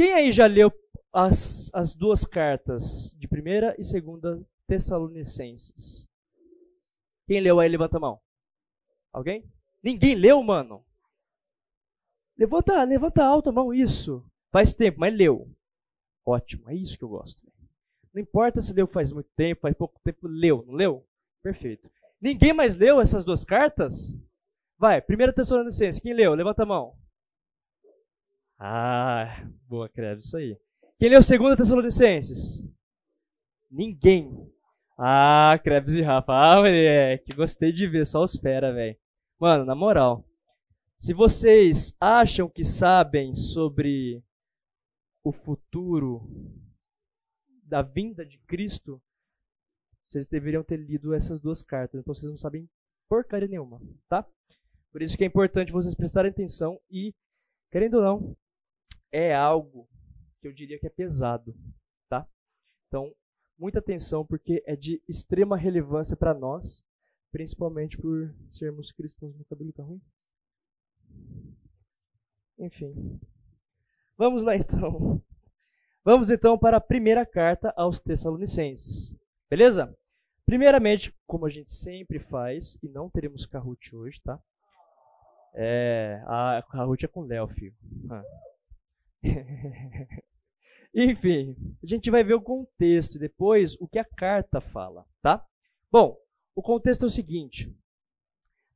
Quem aí já leu as, as duas cartas de primeira e segunda Tessalonicenses? Quem leu aí, levanta a mão. Alguém? Ninguém leu, mano? Levanta, levanta alto a mão, isso. Faz tempo, mas leu. Ótimo, é isso que eu gosto. Não importa se leu faz muito tempo, faz pouco tempo, leu, não leu? Perfeito. Ninguém mais leu essas duas cartas? Vai, primeira Tessalonicenses, quem leu? Levanta a mão. Ah, boa, Creve, isso aí. Quem leu segunda Tessalonicenses? Ninguém. Ah, Krebs e Rafa. Ah, moleque, gostei de ver, só os fera, velho. Mano, na moral, se vocês acham que sabem sobre o futuro da vinda de Cristo, vocês deveriam ter lido essas duas cartas. Então vocês não sabem porcaria nenhuma, tá? Por isso que é importante vocês prestarem atenção e, querendo ou não, é algo que eu diria que é pesado, tá? Então, muita atenção porque é de extrema relevância para nós, principalmente por sermos cristãos. no cabelo tá ruim? Enfim. Vamos lá então. Vamos então para a primeira carta aos Tessalonicenses. Beleza? Primeiramente, como a gente sempre faz, e não teremos Kahoot hoje, tá? É, a Kahoot é com Léo, filho. Ah. Enfim, a gente vai ver o contexto e depois o que a carta fala, tá? Bom, o contexto é o seguinte: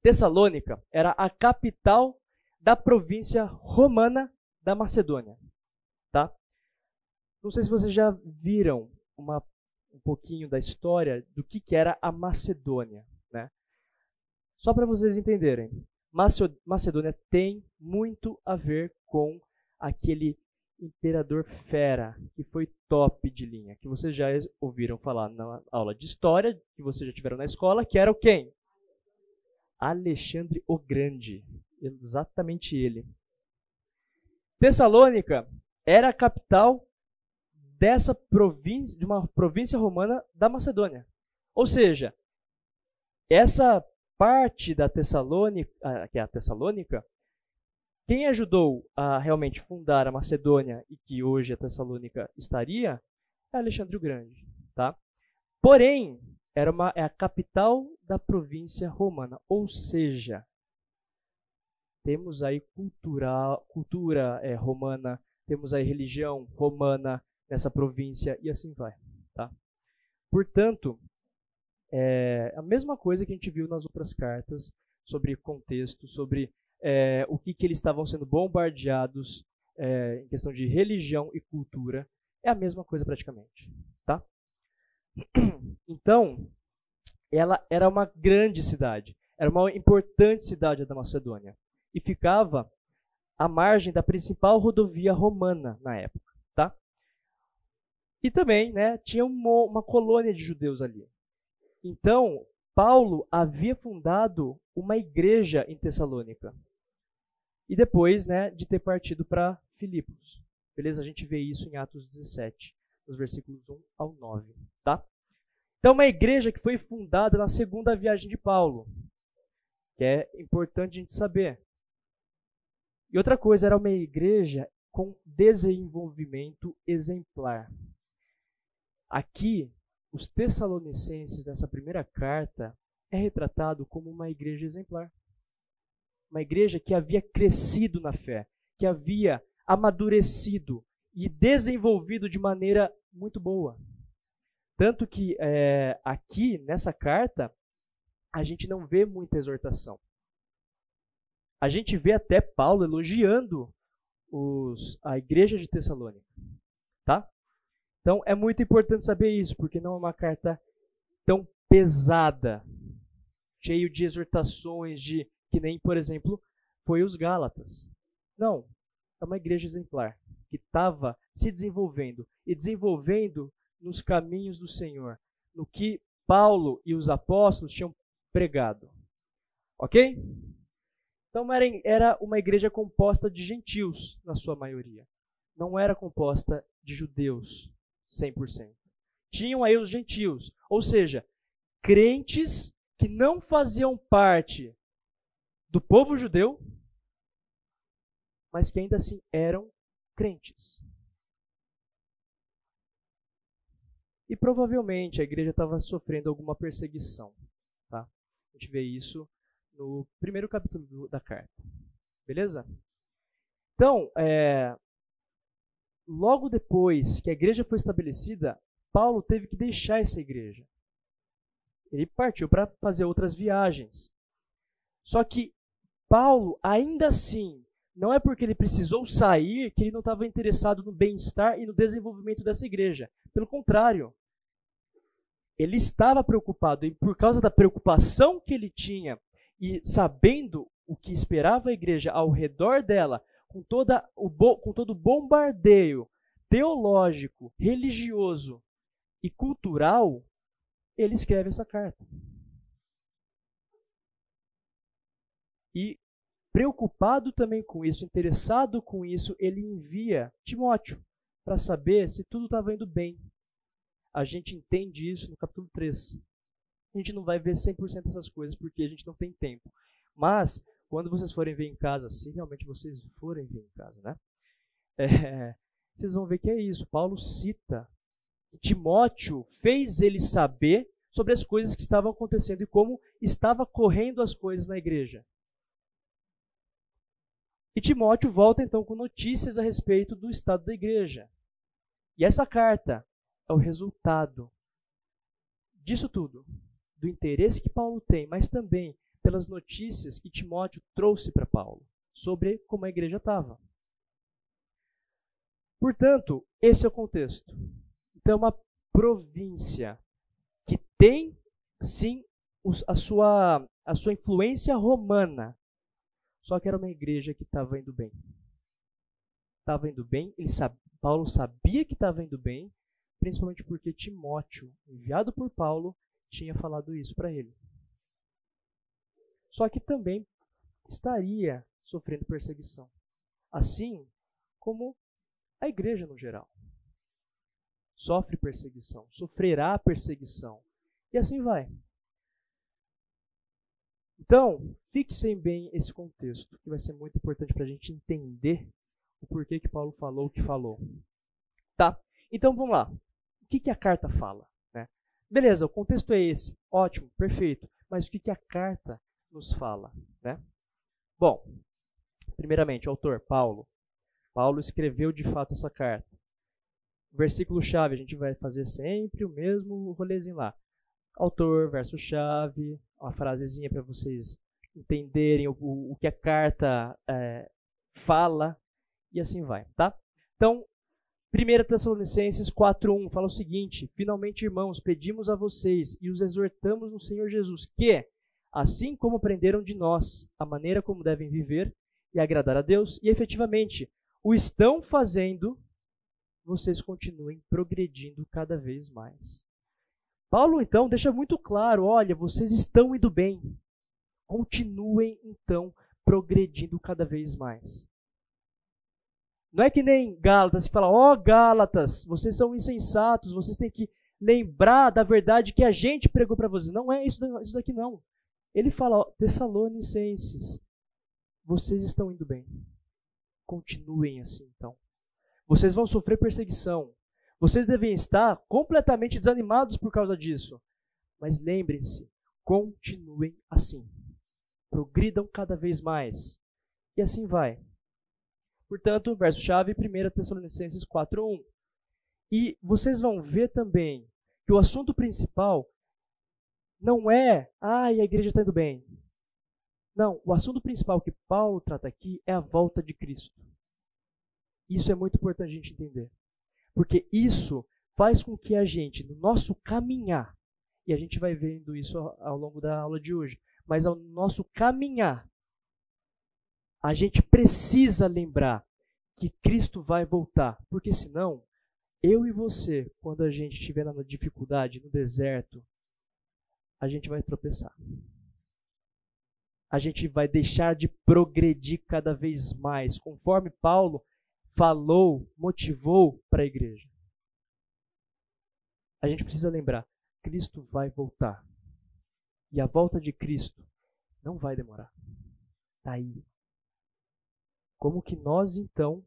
Tessalônica era a capital da província romana da Macedônia, tá? Não sei se vocês já viram uma, um pouquinho da história do que, que era a Macedônia, né? Só para vocês entenderem, Macedônia tem muito a ver com aquele imperador fera, que foi top de linha, que vocês já ouviram falar na aula de história, que vocês já tiveram na escola, que era o quem? Alexandre o Grande. Exatamente ele. Tessalônica era a capital dessa província, de uma província romana da Macedônia. Ou seja, essa parte da Tessalônica, ah, que é a Tessalônica, quem ajudou a realmente fundar a Macedônia e que hoje a Tessalônica estaria é Alexandre o Grande, tá? Porém, era uma, é a capital da província romana, ou seja, temos aí cultura, cultura é, romana, temos aí religião romana nessa província e assim vai, tá? Portanto, é a mesma coisa que a gente viu nas outras cartas sobre contexto, sobre é, o que, que eles estavam sendo bombardeados é, em questão de religião e cultura, é a mesma coisa praticamente. Tá? Então, ela era uma grande cidade, era uma importante cidade da Macedônia e ficava à margem da principal rodovia romana na época. Tá? E também né, tinha uma, uma colônia de judeus ali. Então, Paulo havia fundado uma igreja em Tessalônica e depois né, de ter partido para Filipos. Beleza? A gente vê isso em Atos 17, nos versículos 1 ao 9. Tá? Então, uma igreja que foi fundada na segunda viagem de Paulo, que é importante a gente saber. E outra coisa, era uma igreja com desenvolvimento exemplar. Aqui, os Tessalonicenses, nessa primeira carta, é retratado como uma igreja exemplar uma igreja que havia crescido na fé, que havia amadurecido e desenvolvido de maneira muito boa. Tanto que é, aqui, nessa carta, a gente não vê muita exortação. A gente vê até Paulo elogiando os, a igreja de Tessalônica. Tá? Então é muito importante saber isso, porque não é uma carta tão pesada, cheio de exortações, de que nem, por exemplo, foi os Gálatas. Não, é uma igreja exemplar que estava se desenvolvendo e desenvolvendo nos caminhos do Senhor, no que Paulo e os apóstolos tinham pregado. Ok? Então era uma igreja composta de gentios, na sua maioria. Não era composta de judeus, 100%. Tinham aí os gentios, ou seja, crentes que não faziam parte do povo judeu, mas que ainda assim eram crentes. E provavelmente a igreja estava sofrendo alguma perseguição. Tá? A gente vê isso no primeiro capítulo da carta. Beleza? Então, é, logo depois que a igreja foi estabelecida, Paulo teve que deixar essa igreja. Ele partiu para fazer outras viagens. Só que Paulo, ainda assim, não é porque ele precisou sair que ele não estava interessado no bem-estar e no desenvolvimento dessa igreja. Pelo contrário, ele estava preocupado e por causa da preocupação que ele tinha e sabendo o que esperava a igreja ao redor dela, com, toda o com todo o bombardeio teológico, religioso e cultural, ele escreve essa carta. E preocupado também com isso, interessado com isso, ele envia Timóteo para saber se tudo estava indo bem. A gente entende isso no capítulo 3. A gente não vai ver 100% dessas coisas porque a gente não tem tempo. Mas, quando vocês forem ver em casa, se realmente vocês forem ver em casa, né? É, vocês vão ver que é isso. Paulo cita Timóteo fez ele saber sobre as coisas que estavam acontecendo e como estava correndo as coisas na igreja. E Timóteo volta então com notícias a respeito do estado da igreja. E essa carta é o resultado disso tudo, do interesse que Paulo tem, mas também pelas notícias que Timóteo trouxe para Paulo sobre como a igreja estava. Portanto, esse é o contexto. Então, é uma província que tem, sim, a sua, a sua influência romana, só que era uma igreja que estava indo bem. Estava indo bem, ele Paulo sabia que estava indo bem, principalmente porque Timóteo, enviado por Paulo, tinha falado isso para ele. Só que também estaria sofrendo perseguição, assim como a igreja no geral sofre perseguição, sofrerá perseguição. E assim vai. Então, fixem bem esse contexto, que vai ser muito importante para a gente entender o porquê que Paulo falou o que falou. Tá? Então vamos lá. O que, que a carta fala? Né? Beleza, o contexto é esse. Ótimo, perfeito. Mas o que, que a carta nos fala? Né? Bom, primeiramente, o autor, Paulo. Paulo escreveu de fato essa carta versículo-chave, a gente vai fazer sempre o mesmo rolezinho lá. Autor, verso-chave, uma frasezinha para vocês entenderem o, o, que a carta é, fala, e assim vai, tá? Então, 1 Tessalonicenses 4.1 fala o seguinte, Finalmente, irmãos, pedimos a vocês e os exortamos no Senhor Jesus que, assim como aprenderam de nós a maneira como devem viver e agradar a Deus, e efetivamente o estão fazendo vocês continuem progredindo cada vez mais. Paulo, então, deixa muito claro: olha, vocês estão indo bem. Continuem, então, progredindo cada vez mais. Não é que nem Gálatas, fala, ó oh, Gálatas, vocês são insensatos, vocês têm que lembrar da verdade que a gente pregou para vocês. Não é isso, isso daqui não. Ele fala, ó, Tessalonicenses, vocês estão indo bem. Continuem assim, então. Vocês vão sofrer perseguição. Vocês devem estar completamente desanimados por causa disso. Mas lembrem-se, continuem assim. Progridam cada vez mais. E assim vai. Portanto, verso-chave, 1 Tessalonicenses 4.1. E vocês vão ver também que o assunto principal não é, ah, a igreja está indo bem. Não, o assunto principal que Paulo trata aqui é a volta de Cristo. Isso é muito importante a gente entender. Porque isso faz com que a gente, no nosso caminhar, e a gente vai vendo isso ao longo da aula de hoje, mas ao nosso caminhar, a gente precisa lembrar que Cristo vai voltar. Porque senão, eu e você, quando a gente estiver na dificuldade, no deserto, a gente vai tropeçar. A gente vai deixar de progredir cada vez mais. Conforme Paulo falou, motivou para a igreja. A gente precisa lembrar: Cristo vai voltar. E a volta de Cristo não vai demorar. Está aí. Como que nós então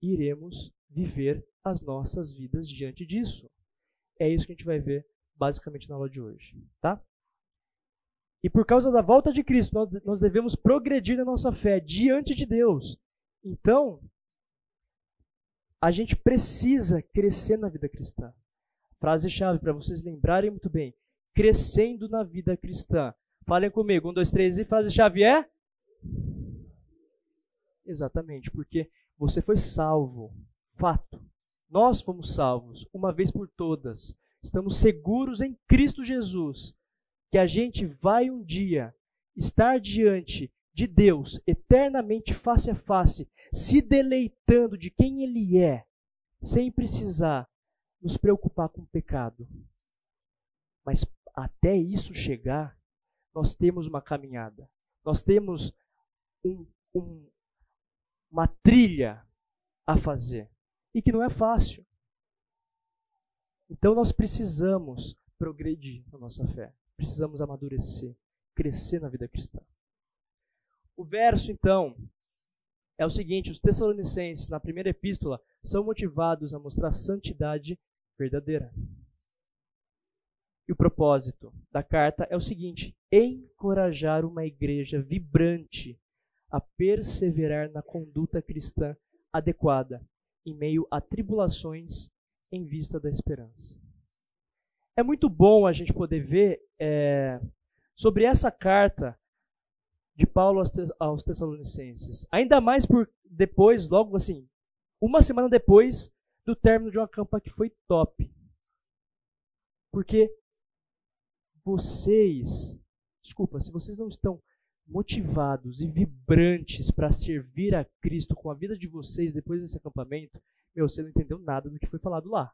iremos viver as nossas vidas diante disso? É isso que a gente vai ver basicamente na aula de hoje, tá? E por causa da volta de Cristo, nós devemos progredir na nossa fé diante de Deus. Então, a gente precisa crescer na vida cristã. Frase-chave para vocês lembrarem muito bem: crescendo na vida cristã. Falem comigo, um, dois, três e frase-chave é? Exatamente, porque você foi salvo. Fato. Nós fomos salvos, uma vez por todas. Estamos seguros em Cristo Jesus que a gente vai um dia estar diante de Deus, eternamente face a face, se deleitando de quem Ele é, sem precisar nos preocupar com o pecado. Mas até isso chegar, nós temos uma caminhada, nós temos um, um, uma trilha a fazer e que não é fácil. Então nós precisamos progredir na nossa fé, precisamos amadurecer, crescer na vida cristã. O verso, então, é o seguinte: os Tessalonicenses, na primeira epístola, são motivados a mostrar santidade verdadeira. E o propósito da carta é o seguinte: encorajar uma igreja vibrante a perseverar na conduta cristã adequada em meio a tribulações em vista da esperança. É muito bom a gente poder ver é, sobre essa carta de Paulo aos Tessalonicenses. Ainda mais por depois, logo assim, uma semana depois do término de uma campanha que foi top. Porque vocês, desculpa, se vocês não estão motivados e vibrantes para servir a Cristo com a vida de vocês depois desse acampamento, meu, você não entendeu nada do que foi falado lá.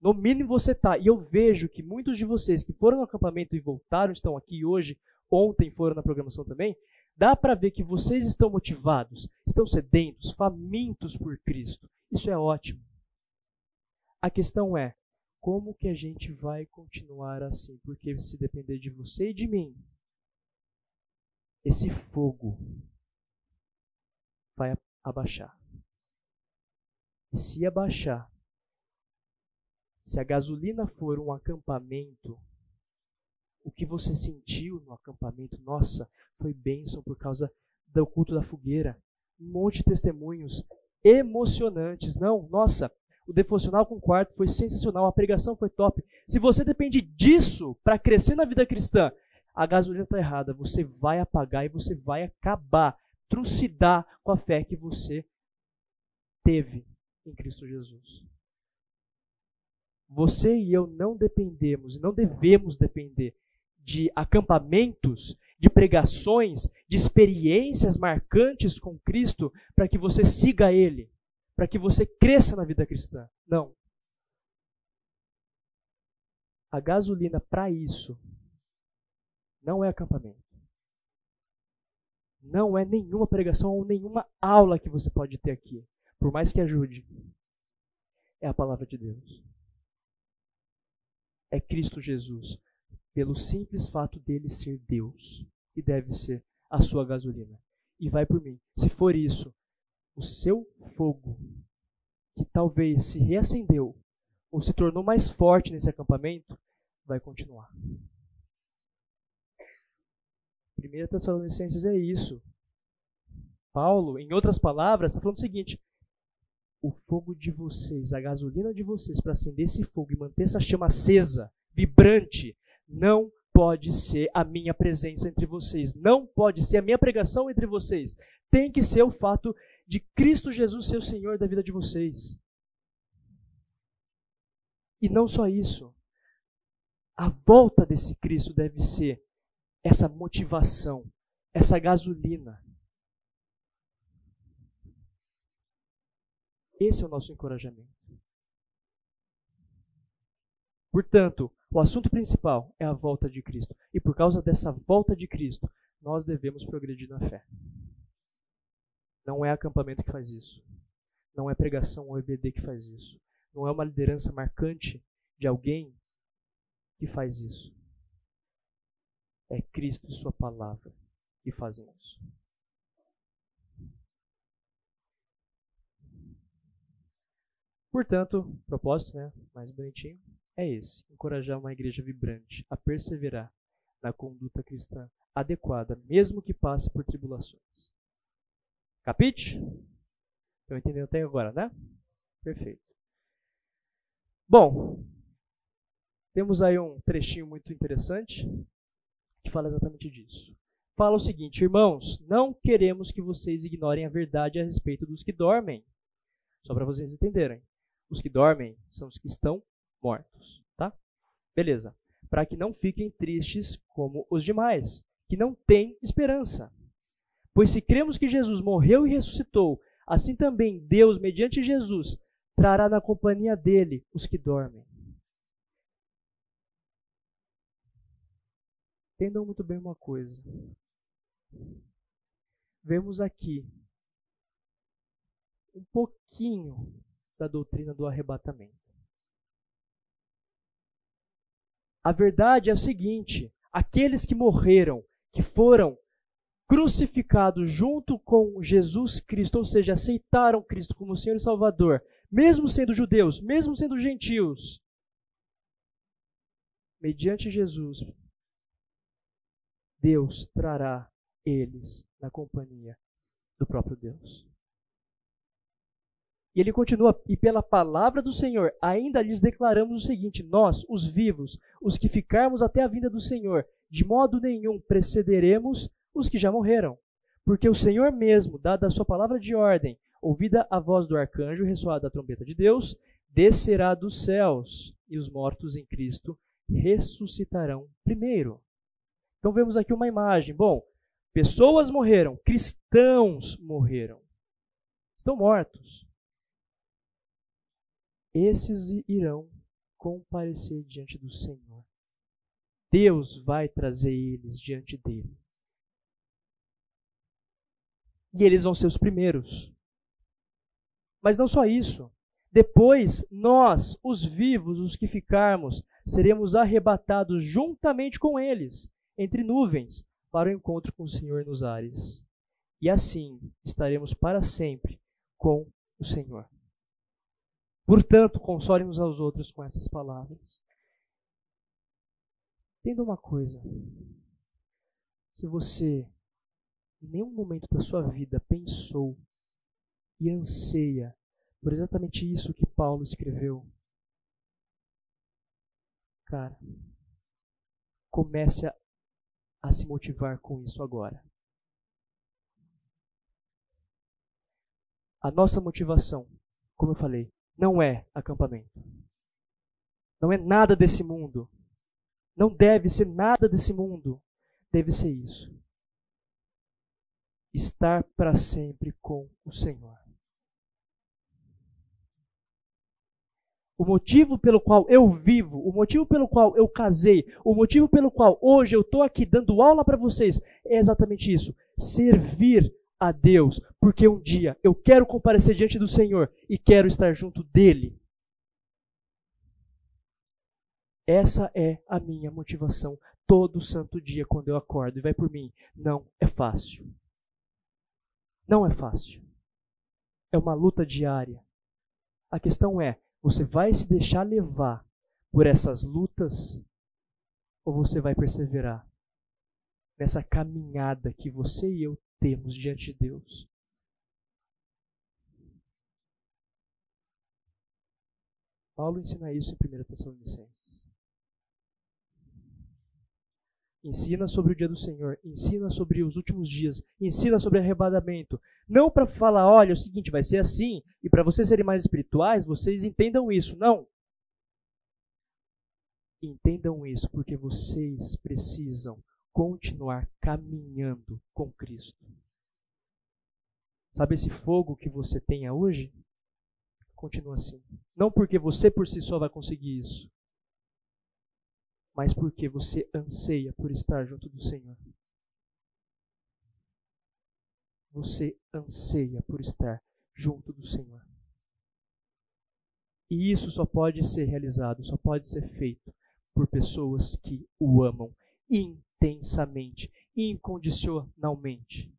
No mínimo você tá. E eu vejo que muitos de vocês que foram no acampamento e voltaram, estão aqui hoje, ontem foram na programação também, dá para ver que vocês estão motivados, estão sedentos, famintos por Cristo. Isso é ótimo. A questão é, como que a gente vai continuar assim? Porque se depender de você e de mim, esse fogo vai abaixar. E se abaixar, se a gasolina for um acampamento o que você sentiu no acampamento, nossa, foi bênção por causa do culto da fogueira. Um monte de testemunhos emocionantes. Não, nossa, o devocional com quarto foi sensacional, a pregação foi top. Se você depende disso para crescer na vida cristã, a gasolina está errada. Você vai apagar e você vai acabar, trucidar com a fé que você teve em Cristo Jesus. Você e eu não dependemos, não devemos depender de acampamentos, de pregações, de experiências marcantes com Cristo para que você siga Ele, para que você cresça na vida cristã. Não. A gasolina para isso não é acampamento. Não é nenhuma pregação ou nenhuma aula que você pode ter aqui, por mais que ajude. É a palavra de Deus. É Cristo Jesus pelo simples fato dele ser Deus e deve ser a sua gasolina. E vai por mim. Se for isso, o seu fogo, que talvez se reacendeu ou se tornou mais forte nesse acampamento, vai continuar. 1 Tessalonicenses é isso. Paulo, em outras palavras, está falando o seguinte: o fogo de vocês, a gasolina de vocês para acender esse fogo e manter essa chama acesa, vibrante, não pode ser a minha presença entre vocês, não pode ser a minha pregação entre vocês. Tem que ser o fato de Cristo Jesus ser o Senhor da vida de vocês. E não só isso. A volta desse Cristo deve ser essa motivação, essa gasolina. Esse é o nosso encorajamento. Portanto, o assunto principal é a volta de Cristo. E por causa dessa volta de Cristo, nós devemos progredir na fé. Não é acampamento que faz isso. Não é pregação ou EBD que faz isso. Não é uma liderança marcante de alguém que faz isso. É Cristo e Sua palavra que fazem isso. Portanto, propósito, né, mais bonitinho, é esse: encorajar uma igreja vibrante a perseverar na conduta cristã adequada, mesmo que passe por tribulações. Capite? Estão entendendo até agora, né? Perfeito. Bom, temos aí um trechinho muito interessante que fala exatamente disso. Fala o seguinte, irmãos, não queremos que vocês ignorem a verdade a respeito dos que dormem. Só para vocês entenderem. Os que dormem são os que estão mortos, tá? Beleza. Para que não fiquem tristes como os demais, que não têm esperança. Pois se cremos que Jesus morreu e ressuscitou, assim também Deus, mediante Jesus, trará na companhia dele os que dormem. Entendam muito bem uma coisa. Vemos aqui um pouquinho da doutrina do arrebatamento. A verdade é o seguinte: aqueles que morreram, que foram crucificados junto com Jesus Cristo, ou seja, aceitaram Cristo como Senhor e Salvador, mesmo sendo judeus, mesmo sendo gentios, mediante Jesus, Deus trará eles na companhia do próprio Deus. E ele continua, e pela palavra do Senhor, ainda lhes declaramos o seguinte: nós, os vivos, os que ficarmos até a vinda do Senhor, de modo nenhum precederemos os que já morreram. Porque o Senhor mesmo, dada a sua palavra de ordem, ouvida a voz do arcanjo, ressoada a trombeta de Deus, descerá dos céus, e os mortos em Cristo ressuscitarão primeiro. Então vemos aqui uma imagem. Bom, pessoas morreram, cristãos morreram. Estão mortos esses irão comparecer diante do Senhor. Deus vai trazer eles diante dele. E eles vão ser os primeiros. Mas não só isso. Depois, nós, os vivos, os que ficarmos, seremos arrebatados juntamente com eles, entre nuvens, para o encontro com o Senhor nos ares. E assim estaremos para sempre com o Senhor. Portanto, console uns aos outros com essas palavras. Entenda uma coisa. Se você em nenhum momento da sua vida pensou e anseia por exatamente isso que Paulo escreveu, cara, comece a, a se motivar com isso agora. A nossa motivação, como eu falei, não é acampamento. Não é nada desse mundo. Não deve ser nada desse mundo. Deve ser isso. Estar para sempre com o Senhor. O motivo pelo qual eu vivo, o motivo pelo qual eu casei, o motivo pelo qual hoje eu estou aqui dando aula para vocês é exatamente isso: servir a Deus, porque um dia eu quero comparecer diante do Senhor e quero estar junto dele. Essa é a minha motivação todo santo dia quando eu acordo e vai por mim. Não é fácil. Não é fácil. É uma luta diária. A questão é: você vai se deixar levar por essas lutas ou você vai perseverar nessa caminhada que você e eu temos diante de Deus. Paulo ensina isso em 1 Tessalonicenses. Ensina sobre o dia do Senhor, ensina sobre os últimos dias, ensina sobre arrebatamento. Não para falar, olha, é o seguinte, vai ser assim, e para vocês serem mais espirituais, vocês entendam isso. Não. Entendam isso porque vocês precisam continuar caminhando com Cristo. Sabe esse fogo que você tenha hoje? Continua assim. Não porque você por si só vai conseguir isso, mas porque você anseia por estar junto do Senhor. Você anseia por estar junto do Senhor. E isso só pode ser realizado, só pode ser feito por pessoas que o amam intensamente, incondicionalmente,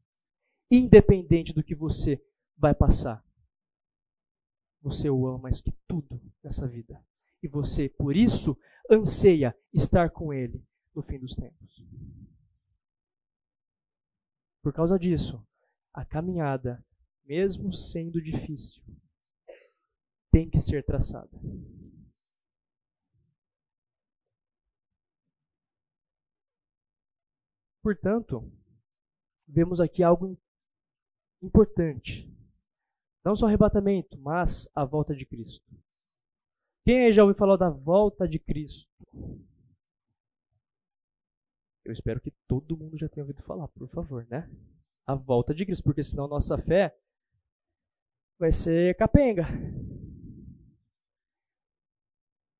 independente do que você vai passar. você o ama mais que tudo nessa vida. E você, por isso, anseia estar com Ele no fim dos tempos. Por causa disso, a caminhada, mesmo sendo difícil, tem que ser traçada. Portanto, vemos aqui algo importante. Não só arrebatamento, mas a volta de Cristo. Quem aí já ouviu falar da volta de Cristo? Eu espero que todo mundo já tenha ouvido falar, por favor, né? A volta de Cristo, porque senão nossa fé vai ser capenga.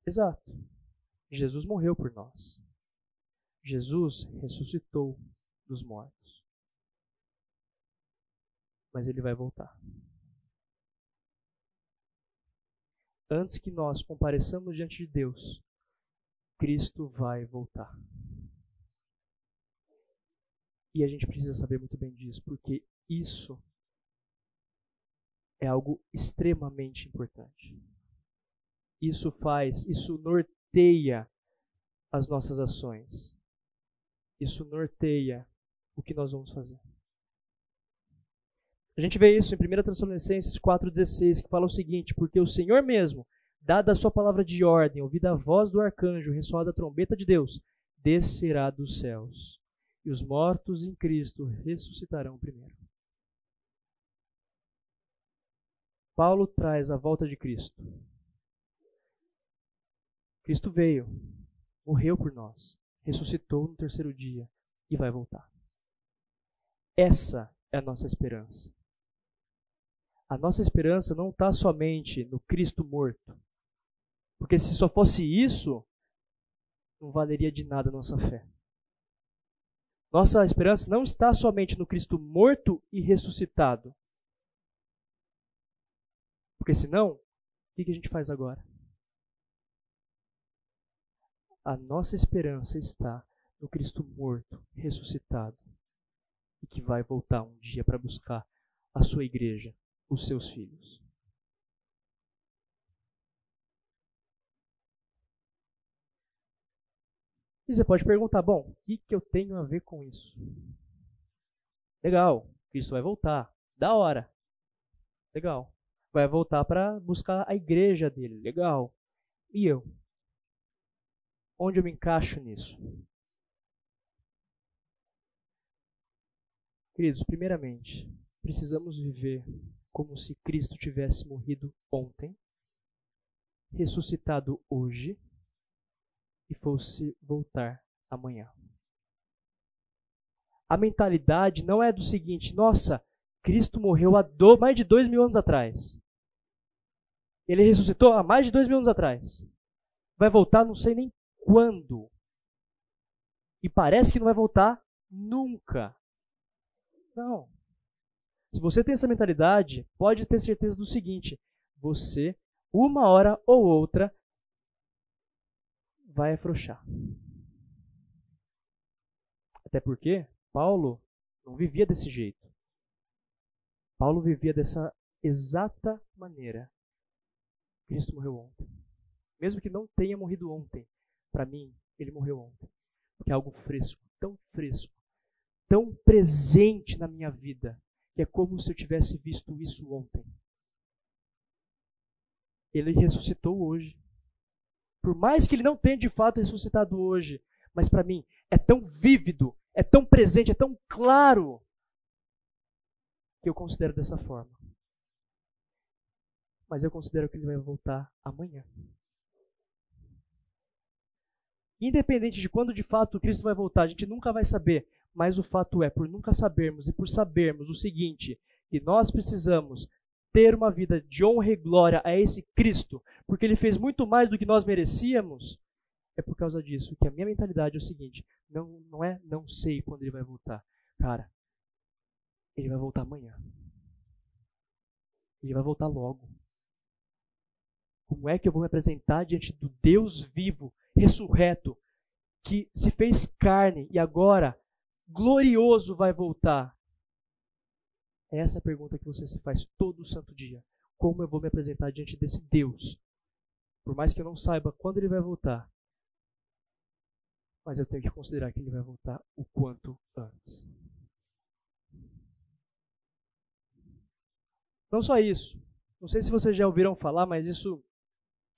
Exato. Jesus morreu por nós. Jesus ressuscitou dos mortos. Mas ele vai voltar. Antes que nós compareçamos diante de Deus, Cristo vai voltar. E a gente precisa saber muito bem disso, porque isso é algo extremamente importante. Isso faz, isso norteia as nossas ações. Isso norteia o que nós vamos fazer. A gente vê isso em 1 Tessalonicenses 4,16, que fala o seguinte: Porque o Senhor mesmo, dada a sua palavra de ordem, ouvida a voz do arcanjo, ressoada a trombeta de Deus, descerá dos céus, e os mortos em Cristo ressuscitarão primeiro. Paulo traz a volta de Cristo. Cristo veio, morreu por nós, ressuscitou no terceiro dia e vai voltar. Essa é a nossa esperança. A nossa esperança não está somente no Cristo morto. Porque se só fosse isso, não valeria de nada a nossa fé. Nossa esperança não está somente no Cristo morto e ressuscitado. Porque senão, o que a gente faz agora? A nossa esperança está no Cristo morto, ressuscitado, e que vai voltar um dia para buscar a sua igreja, os seus filhos. E você pode perguntar, bom, o que, que eu tenho a ver com isso? Legal, Cristo vai voltar. Da hora. Legal. Vai voltar para buscar a igreja dele. Legal. E eu? Onde eu me encaixo nisso? Queridos, primeiramente, precisamos viver como se Cristo tivesse morrido ontem, ressuscitado hoje e fosse voltar amanhã. A mentalidade não é do seguinte: nossa, Cristo morreu há do, mais de dois mil anos atrás. Ele ressuscitou há mais de dois mil anos atrás. Vai voltar não sei nem quando. E parece que não vai voltar nunca. Não. Se você tem essa mentalidade, pode ter certeza do seguinte: você, uma hora ou outra, vai afrouxar. Até porque Paulo não vivia desse jeito. Paulo vivia dessa exata maneira. Cristo morreu ontem. Mesmo que não tenha morrido ontem, para mim, ele morreu ontem. Porque é algo fresco, tão fresco, tão presente na minha vida, que é como se eu tivesse visto isso ontem. Ele ressuscitou hoje. Por mais que ele não tenha de fato ressuscitado hoje, mas para mim é tão vívido, é tão presente, é tão claro, que eu considero dessa forma. Mas eu considero que ele vai voltar amanhã. Independente de quando de fato Cristo vai voltar, a gente nunca vai saber. Mas o fato é, por nunca sabermos e por sabermos o seguinte, que nós precisamos ter uma vida de honra e glória a esse Cristo, porque ele fez muito mais do que nós merecíamos, é por causa disso que a minha mentalidade é o seguinte: não, não é não sei quando ele vai voltar. Cara, ele vai voltar amanhã. Ele vai voltar logo. Como é que eu vou me apresentar diante do Deus vivo ressurreto, que se fez carne e agora glorioso vai voltar? Essa é a pergunta que você se faz todo santo dia. como eu vou me apresentar diante desse Deus. Por mais que eu não saiba quando ele vai voltar, mas eu tenho que considerar que ele vai voltar o quanto antes. Não só isso. Não sei se vocês já ouviram falar, mas isso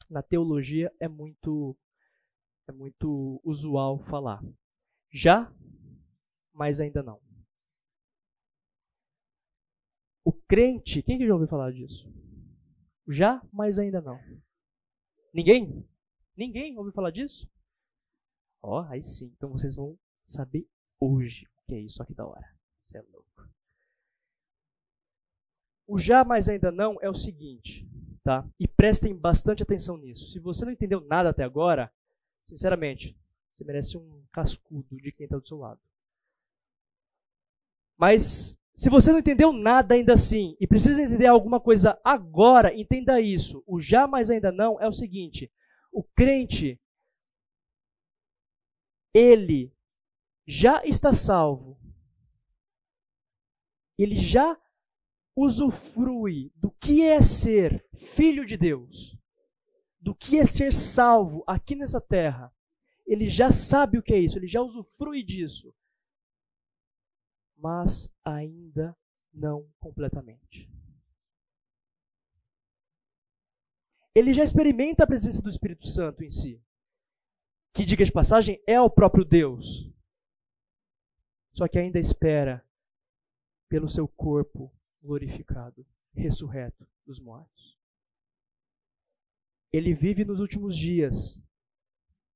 na teologia é muito é muito usual falar. Já, mas ainda não. O crente, quem que já ouviu falar disso? Já, mas ainda não. Ninguém? Ninguém ouviu falar disso? Ó, oh, aí sim. Então vocês vão saber hoje o que é isso aqui da hora. Você é louco. O já, mas ainda não é o seguinte, tá? E prestem bastante atenção nisso. Se você não entendeu nada até agora, sinceramente, você merece um cascudo de quem está do seu lado. Mas se você não entendeu nada ainda assim e precisa entender alguma coisa agora, entenda isso. O já, mas ainda não é o seguinte: o crente, ele já está salvo. Ele já usufrui do que é ser filho de Deus, do que é ser salvo aqui nessa terra. Ele já sabe o que é isso, ele já usufrui disso. Mas ainda não completamente. Ele já experimenta a presença do Espírito Santo em si, que, diga de passagem, é o próprio Deus. Só que ainda espera pelo seu corpo glorificado, ressurreto dos mortos. Ele vive nos últimos dias,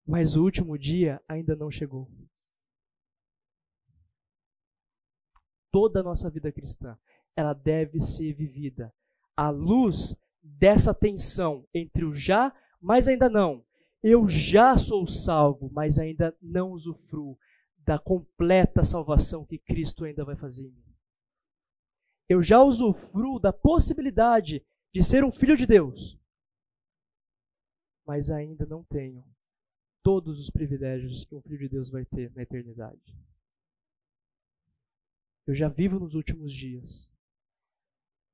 mas o último dia ainda não chegou. Toda a nossa vida cristã, ela deve ser vivida à luz dessa tensão entre o já, mas ainda não. Eu já sou salvo, mas ainda não usufruo da completa salvação que Cristo ainda vai fazer em mim eu já usufruo da possibilidade de ser um filho de Deus, mas ainda não tenho todos os privilégios que um filho de Deus vai ter na eternidade. Eu já vivo nos últimos dias,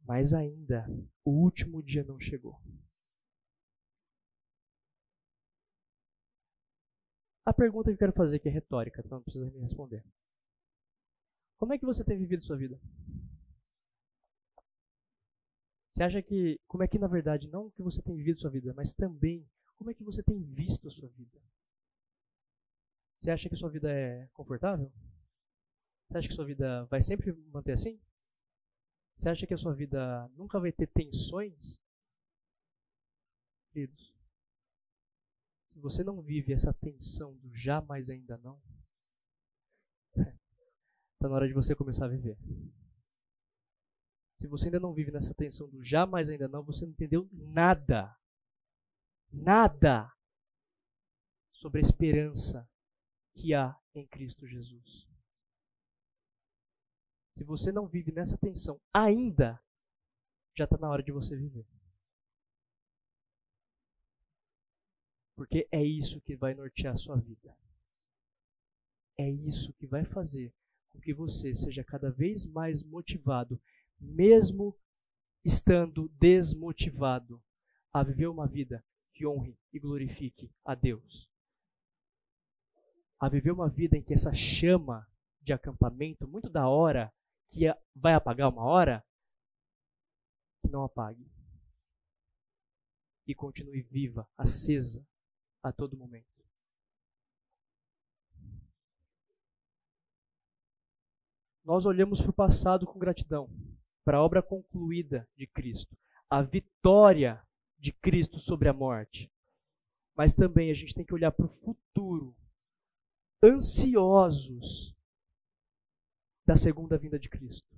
mas ainda o último dia não chegou. A pergunta que eu quero fazer, que é retórica, então não precisa me responder. Como é que você tem vivido sua vida? Você acha que, como é que na verdade, não que você tem vivido sua vida, mas também como é que você tem visto a sua vida? Você acha que sua vida é confortável? Você acha que sua vida vai sempre manter assim? Você acha que a sua vida nunca vai ter tensões? Queridos, se você não vive essa tensão do jamais ainda não, está na hora de você começar a viver. Se você ainda não vive nessa tensão do jamais ainda não, você não entendeu nada. Nada sobre a esperança que há em Cristo Jesus. Se você não vive nessa tensão ainda, já está na hora de você viver. Porque é isso que vai nortear a sua vida. É isso que vai fazer com que você seja cada vez mais motivado mesmo estando desmotivado a viver uma vida que honre e glorifique a Deus. A viver uma vida em que essa chama de acampamento, muito da hora, que vai apagar uma hora, não apague. E continue viva, acesa a todo momento. Nós olhamos para o passado com gratidão para a obra concluída de Cristo, a vitória de Cristo sobre a morte. Mas também a gente tem que olhar para o futuro, ansiosos da segunda vinda de Cristo.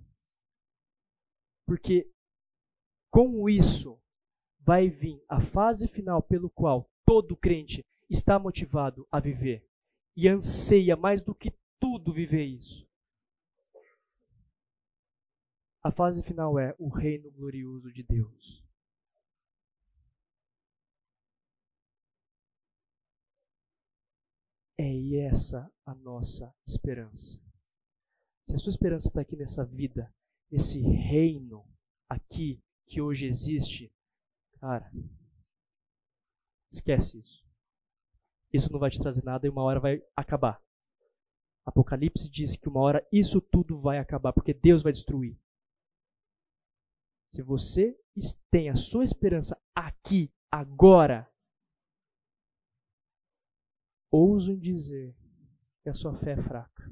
Porque com isso vai vir a fase final pelo qual todo crente está motivado a viver e anseia mais do que tudo viver isso. A fase final é o reino glorioso de Deus. É essa a nossa esperança. Se a sua esperança está aqui nessa vida, nesse reino aqui que hoje existe, cara, esquece isso. Isso não vai te trazer nada e uma hora vai acabar. Apocalipse diz que uma hora isso tudo vai acabar, porque Deus vai destruir. Se você tem a sua esperança aqui, agora, ouso em dizer que a sua fé é fraca.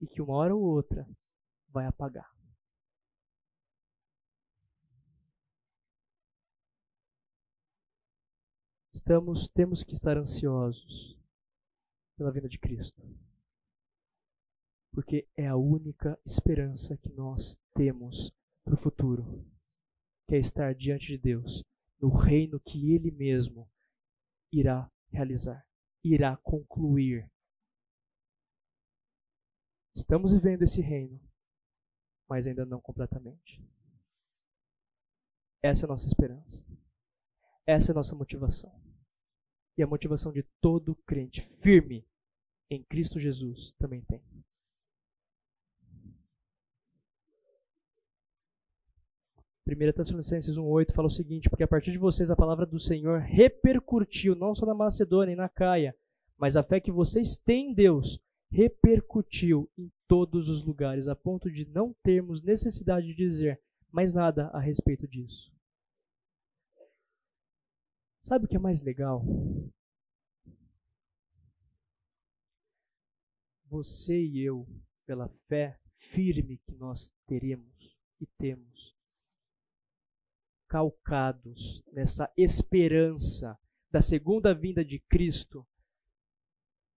E que uma hora ou outra vai apagar. Estamos, temos que estar ansiosos pela vinda de Cristo. Porque é a única esperança que nós temos para o futuro, que é estar diante de Deus, no reino que Ele mesmo irá realizar, irá concluir. Estamos vivendo esse reino, mas ainda não completamente. Essa é a nossa esperança. Essa é a nossa motivação. E a motivação de todo crente firme em Cristo Jesus também tem. 1 Tessalonicenses 1,8 fala o seguinte: Porque a partir de vocês a palavra do Senhor repercutiu, não só na Macedônia e na Caia, mas a fé que vocês têm em Deus repercutiu em todos os lugares, a ponto de não termos necessidade de dizer mais nada a respeito disso. Sabe o que é mais legal? Você e eu, pela fé firme que nós teremos e temos, calcados nessa esperança da segunda vinda de Cristo,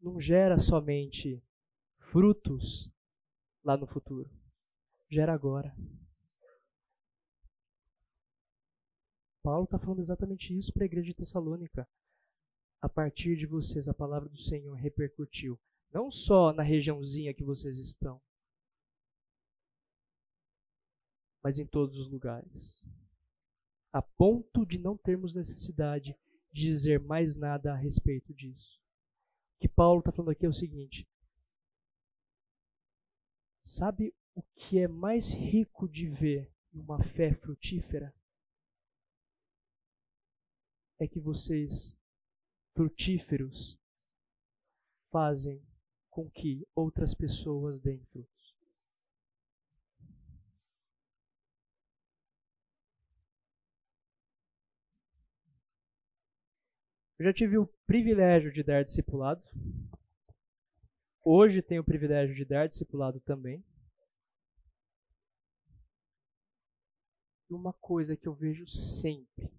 não gera somente frutos lá no futuro, gera agora. Paulo está falando exatamente isso para a igreja de Tessalônica. A partir de vocês, a palavra do Senhor repercutiu, não só na regiãozinha que vocês estão, mas em todos os lugares. A ponto de não termos necessidade de dizer mais nada a respeito disso. O que Paulo está falando aqui é o seguinte: sabe o que é mais rico de ver uma fé frutífera? é que vocês, frutíferos, fazem com que outras pessoas deem. Eu já tive o privilégio de dar discipulado. Hoje tenho o privilégio de dar discipulado também. E uma coisa que eu vejo sempre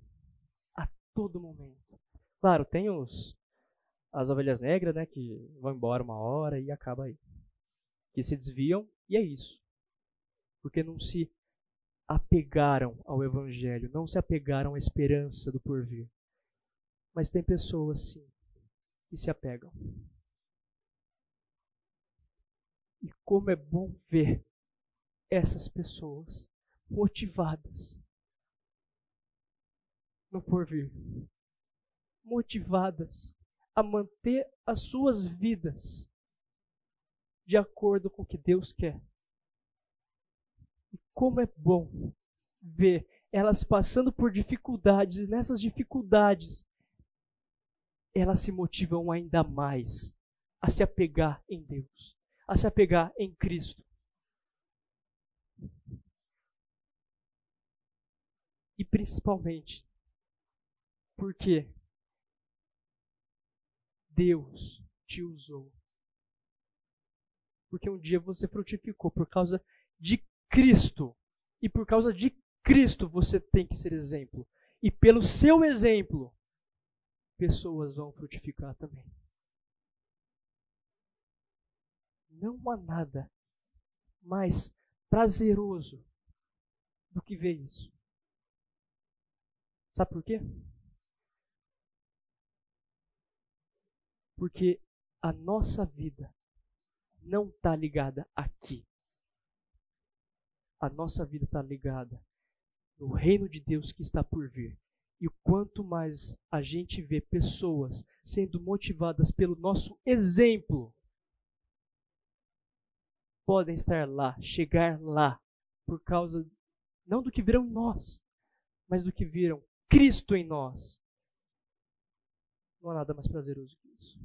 todo momento. Claro, tem os as ovelhas negras, né, que vão embora uma hora e acaba aí. Que se desviam e é isso. Porque não se apegaram ao evangelho, não se apegaram à esperança do porvir. Mas tem pessoas sim que se apegam. E como é bom ver essas pessoas motivadas no porvir, motivadas a manter as suas vidas de acordo com o que Deus quer. E como é bom ver elas passando por dificuldades, e nessas dificuldades elas se motivam ainda mais a se apegar em Deus, a se apegar em Cristo. E principalmente porque Deus te usou. Porque um dia você frutificou por causa de Cristo. E por causa de Cristo você tem que ser exemplo. E pelo seu exemplo, pessoas vão frutificar também. Não há nada mais prazeroso do que ver isso. Sabe por quê? Porque a nossa vida não está ligada aqui. A nossa vida está ligada no reino de Deus que está por vir. E quanto mais a gente vê pessoas sendo motivadas pelo nosso exemplo, podem estar lá, chegar lá, por causa Não do que viram em nós, mas do que viram Cristo em nós. Não há nada mais prazeroso que isso.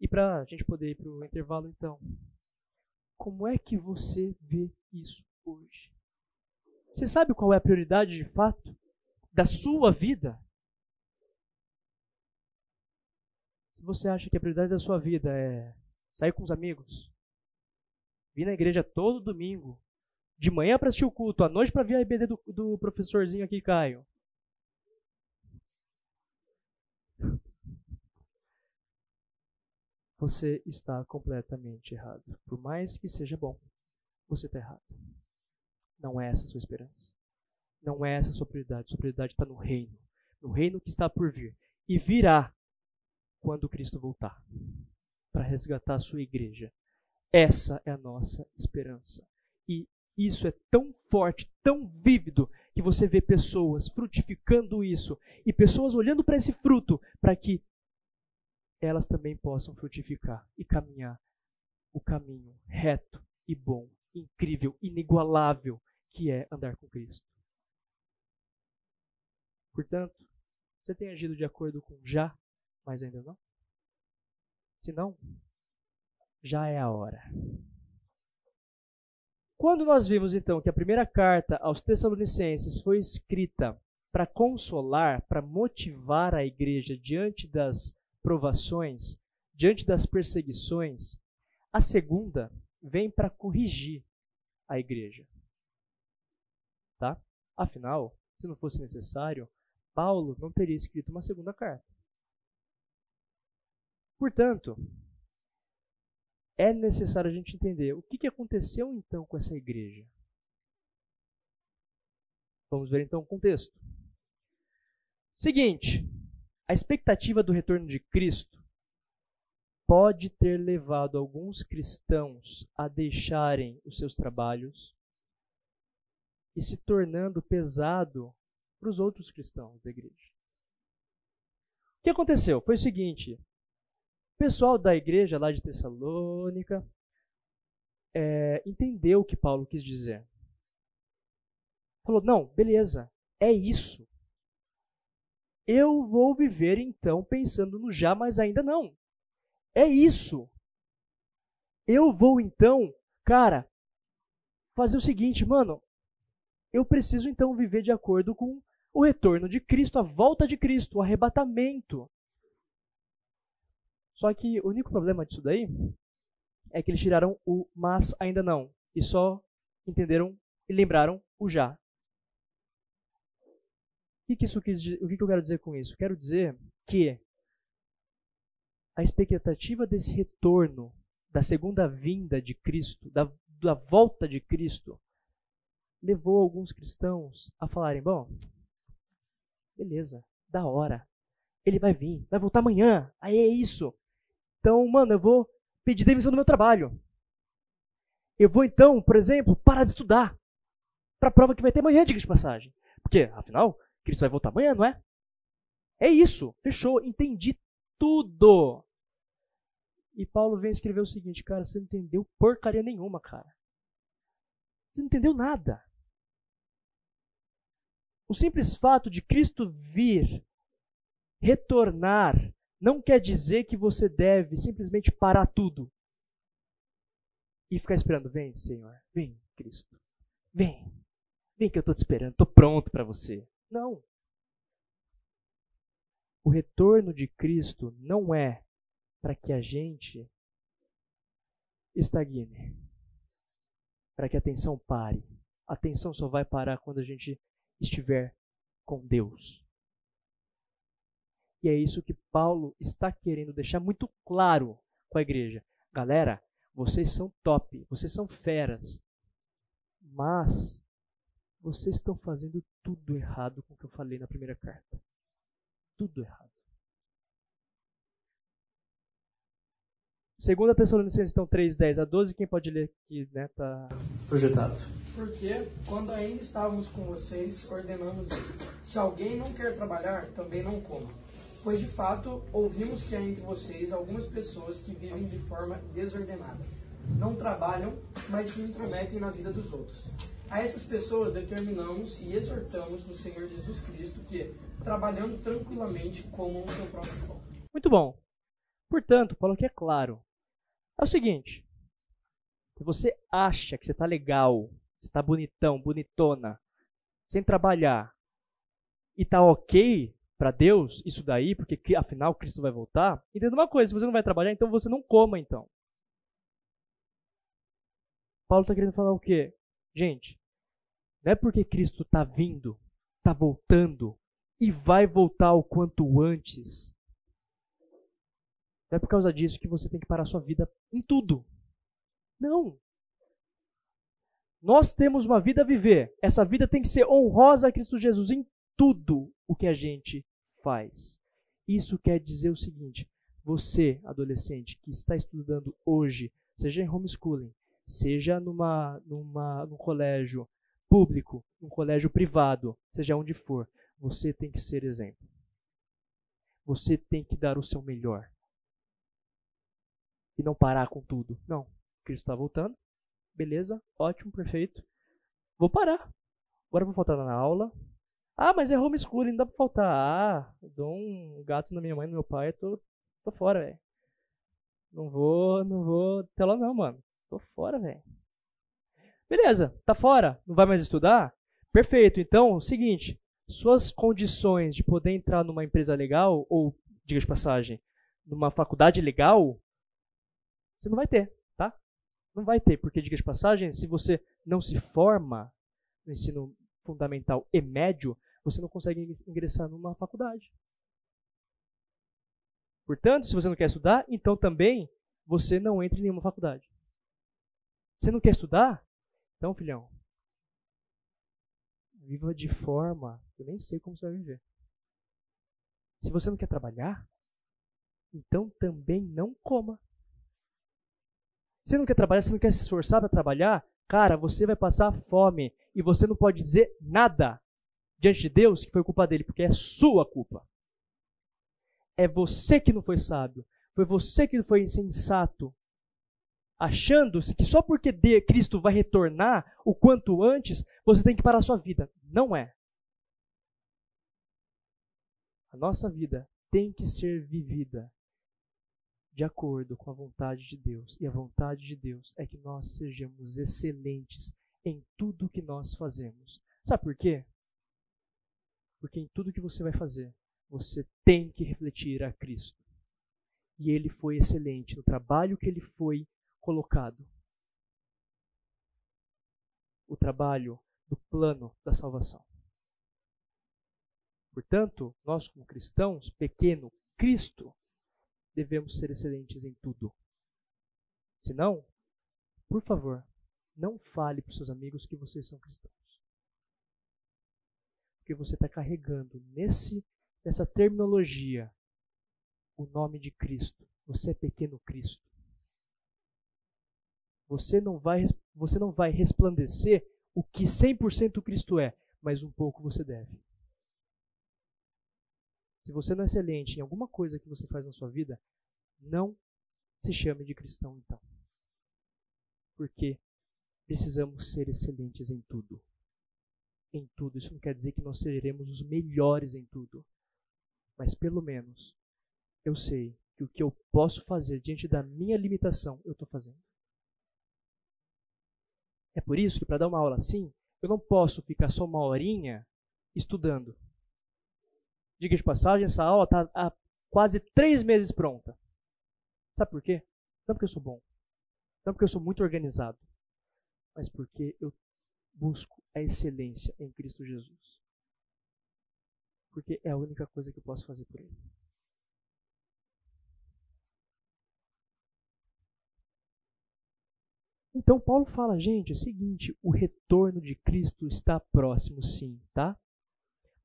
E para a gente poder ir para o intervalo, então, como é que você vê isso hoje? Você sabe qual é a prioridade de fato da sua vida? Se você acha que a prioridade da sua vida é sair com os amigos, vir na igreja todo domingo, de manhã para assistir o culto, à noite para ver a IBD do, do professorzinho aqui, Caio, você está completamente errado. Por mais que seja bom, você está errado. Não é essa a sua esperança. Não é essa a sua prioridade. Sua prioridade está no reino. No reino que está por vir. E virá quando Cristo voltar para resgatar a sua igreja. Essa é a nossa esperança. E isso é tão forte, tão vívido, que você vê pessoas frutificando isso e pessoas olhando para esse fruto para que elas também possam frutificar e caminhar o caminho reto e bom, incrível, inigualável que é andar com Cristo. Portanto, você tem agido de acordo com já, mas ainda não? Se não, já é a hora. Quando nós vimos então que a primeira carta aos Tessalonicenses foi escrita para consolar, para motivar a igreja diante das provações, diante das perseguições, a segunda vem para corrigir a igreja. Tá? Afinal, se não fosse necessário, Paulo não teria escrito uma segunda carta. Portanto, é necessário a gente entender o que aconteceu então com essa igreja. Vamos ver então o contexto. Seguinte, a expectativa do retorno de Cristo pode ter levado alguns cristãos a deixarem os seus trabalhos e se tornando pesado para os outros cristãos da igreja. O que aconteceu? Foi o seguinte: o pessoal da igreja lá de Tessalônica é, entendeu o que Paulo quis dizer. Falou: não, beleza, é isso. Eu vou viver então pensando no já, mas ainda não. É isso. Eu vou então, cara, fazer o seguinte, mano. Eu preciso então viver de acordo com o retorno de Cristo, a volta de Cristo, o arrebatamento. Só que o único problema disso daí é que eles tiraram o mas ainda não e só entenderam e lembraram o já. O que, isso quis, o que eu quero dizer com isso? Quero dizer que a expectativa desse retorno, da segunda vinda de Cristo, da, da volta de Cristo, levou alguns cristãos a falarem: bom, beleza, da hora, ele vai vir, vai voltar amanhã, aí é isso. Então, mano, eu vou pedir demissão do meu trabalho. Eu vou então, por exemplo, parar de estudar para a prova que vai ter amanhã, diga de passagem. Porque, afinal, Cristo vai voltar amanhã, não é? É isso. Fechou. Entendi tudo. E Paulo vem escrever o seguinte, cara, você não entendeu porcaria nenhuma, cara. Você não entendeu nada. O simples fato de Cristo vir, retornar, não quer dizer que você deve simplesmente parar tudo e ficar esperando. Vem, Senhor. Vem, Cristo. Vem. Vem que eu estou te esperando. Estou pronto para você. Não. O retorno de Cristo não é para que a gente estagne, para que a atenção pare. A atenção só vai parar quando a gente estiver com Deus. E é isso que Paulo está querendo deixar muito claro com a igreja. Galera, vocês são top, vocês são feras, mas vocês estão fazendo tudo errado com o que eu falei na primeira carta. Tudo errado. Segunda Tessalonicenses, então, 3, 10 a 12, quem pode ler aqui, né, tá projetado. Porque, quando ainda estávamos com vocês, ordenamos isso. Se alguém não quer trabalhar, também não coma. Pois, de fato, ouvimos que há entre vocês algumas pessoas que vivem de forma desordenada não trabalham, mas se intrometem na vida dos outros. A essas pessoas determinamos e exortamos no Senhor Jesus Cristo que, trabalhando tranquilamente, comam o seu próprio pão. Muito bom. Portanto, Paulo aqui é claro. É o seguinte: se você acha que você está legal, você está bonitão, bonitona, sem trabalhar, e tá ok para Deus isso daí, porque afinal Cristo vai voltar, entenda uma coisa: se você não vai trabalhar, então você não coma, então. Paulo está querendo falar o quê? Gente, não é porque Cristo está vindo, está voltando e vai voltar o quanto antes. Não é por causa disso que você tem que parar sua vida em tudo. Não. Nós temos uma vida a viver. Essa vida tem que ser honrosa a Cristo Jesus em tudo o que a gente faz. Isso quer dizer o seguinte: você, adolescente, que está estudando hoje, seja em homeschooling, seja numa, numa, num colégio público, num colégio privado, seja onde for, você tem que ser exemplo. Você tem que dar o seu melhor. E não parar com tudo. Não. Cristo está voltando. Beleza, ótimo, perfeito. Vou parar. Agora vou faltar na aula. Ah, mas é homeschooling, não dá pra faltar. Ah, dou um gato na minha mãe no meu pai, tô, tô fora, velho. Não vou, não vou até lá não, mano. Tô fora, velho. Beleza, tá fora, não vai mais estudar? Perfeito. Então, seguinte, suas condições de poder entrar numa empresa legal ou, diga de passagem, numa faculdade legal, você não vai ter, tá? Não vai ter, porque diga de passagem, se você não se forma no ensino fundamental e médio, você não consegue ingressar numa faculdade. Portanto, se você não quer estudar, então também você não entra em nenhuma faculdade. Você não quer estudar? Então, filhão, viva de forma. Eu nem sei como você vai viver. Se você não quer trabalhar, então também não coma. Se não quer trabalhar, se não quer se esforçar para trabalhar, cara, você vai passar fome e você não pode dizer nada diante de Deus que foi culpa dele, porque é sua culpa. É você que não foi sábio, foi você que foi insensato, achando que só porque Cristo vai retornar o quanto antes, você tem que parar a sua vida. Não é. A nossa vida tem que ser vivida de acordo com a vontade de Deus. E a vontade de Deus é que nós sejamos excelentes em tudo que nós fazemos. Sabe por quê? Porque em tudo que você vai fazer, você tem que refletir a Cristo. E ele foi excelente no trabalho que ele foi colocado. O trabalho do plano da salvação. Portanto, nós como cristãos, pequeno Cristo, devemos ser excelentes em tudo. Senão, por favor, não fale para os seus amigos que vocês são cristãos. Porque você está carregando nesse, nessa terminologia o nome de Cristo. Você é pequeno Cristo. Você não vai, você não vai resplandecer o que 100% Cristo é, mas um pouco você deve. Se você não é excelente em alguma coisa que você faz na sua vida, não se chame de cristão então. Porque precisamos ser excelentes em tudo. Em tudo. Isso não quer dizer que nós seremos os melhores em tudo. Mas pelo menos eu sei que o que eu posso fazer diante da minha limitação, eu estou fazendo. É por isso que para dar uma aula assim, eu não posso ficar só uma horinha estudando. Diga de passagem, essa aula está há quase três meses pronta. Sabe por quê? Não porque eu sou bom. Não porque eu sou muito organizado. Mas porque eu busco a excelência em Cristo Jesus. Porque é a única coisa que eu posso fazer por Ele. Então Paulo fala, gente, é o seguinte, o retorno de Cristo está próximo sim, tá?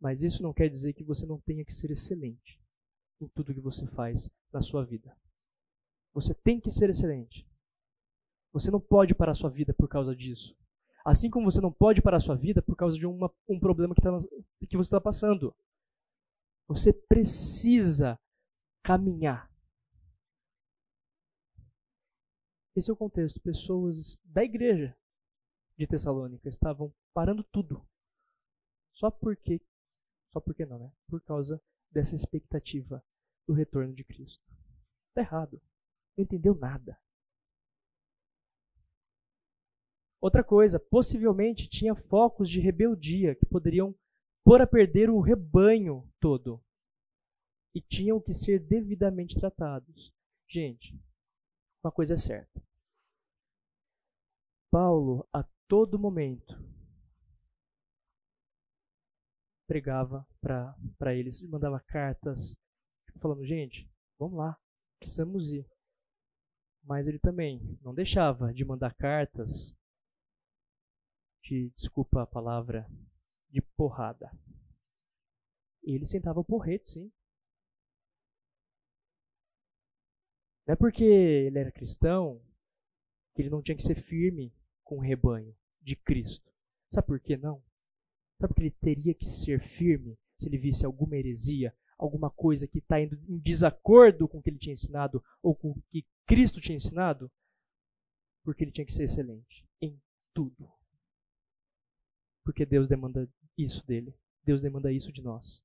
Mas isso não quer dizer que você não tenha que ser excelente em tudo que você faz na sua vida. Você tem que ser excelente. Você não pode parar a sua vida por causa disso. Assim como você não pode parar a sua vida por causa de uma, um problema que, tá, que você está passando. Você precisa caminhar Esse é o contexto. Pessoas da igreja de Tessalônica estavam parando tudo. Só porque, só porque não, né? Por causa dessa expectativa do retorno de Cristo. Está errado. Não entendeu nada. Outra coisa, possivelmente tinha focos de rebeldia que poderiam pôr a perder o rebanho todo. E tinham que ser devidamente tratados. Gente, uma coisa é certa. Paulo, a todo momento, pregava para eles, mandava cartas, falando: gente, vamos lá, precisamos ir. Mas ele também não deixava de mandar cartas de, desculpa a palavra, de porrada. Ele sentava o porrete, sim. Não é porque ele era cristão que ele não tinha que ser firme com o rebanho de Cristo. Sabe por que não? Sabe porque ele teria que ser firme se ele visse alguma heresia, alguma coisa que está indo em desacordo com o que ele tinha ensinado ou com o que Cristo tinha ensinado? Porque ele tinha que ser excelente em tudo. Porque Deus demanda isso dele. Deus demanda isso de nós.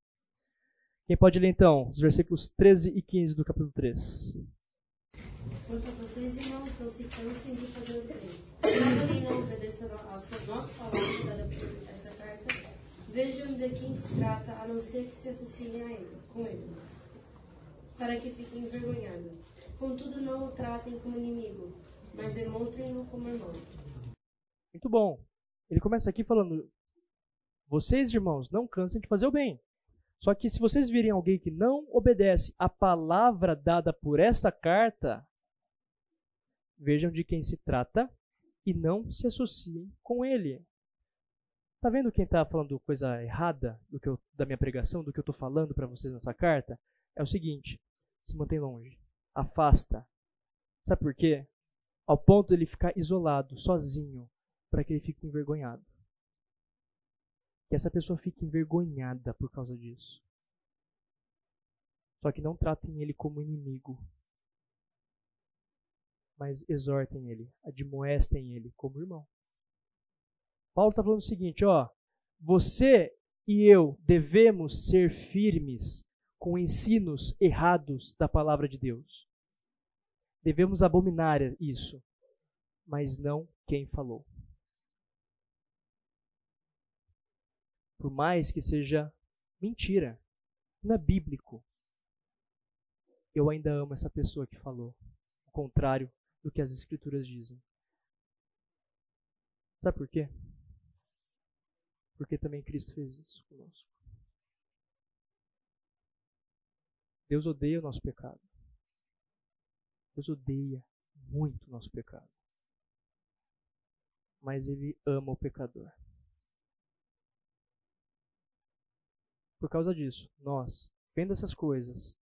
Quem pode ler então os versículos 13 e 15 do capítulo 3? Quanto a vocês, irmãos, não se cansem de fazer o bem. Alguém não obedeça a sua nossa palavra dada por esta carta, vejam de quem se trata, a não ser que se associem a ele, com ele, para que fiquem envergonhados. Contudo, não o tratem como inimigo, mas demonstrem-no como irmão. Muito bom. Ele começa aqui falando: Vocês, irmãos, não cansem de fazer o bem. Só que se vocês virem alguém que não obedece à palavra dada por essa carta, vejam de quem se trata e não se associem com ele. Tá vendo quem está falando coisa errada do que eu, da minha pregação, do que eu estou falando para vocês nessa carta? É o seguinte: se mantém longe, afasta. Sabe por quê? Ao ponto de ele ficar isolado, sozinho, para que ele fique envergonhado. Que essa pessoa fique envergonhada por causa disso. Só que não tratem ele como inimigo, mas exortem ele, admoestem ele como irmão. Paulo está falando o seguinte, ó, você e eu devemos ser firmes com ensinos errados da palavra de Deus. Devemos abominar isso, mas não quem falou. por mais que seja mentira, não é bíblico. Eu ainda amo essa pessoa que falou, o contrário do que as escrituras dizem. Sabe por quê? Porque também Cristo fez isso conosco. Deus odeia o nosso pecado. Deus odeia muito o nosso pecado. Mas Ele ama o pecador. Por causa disso, nós, vendo essas coisas,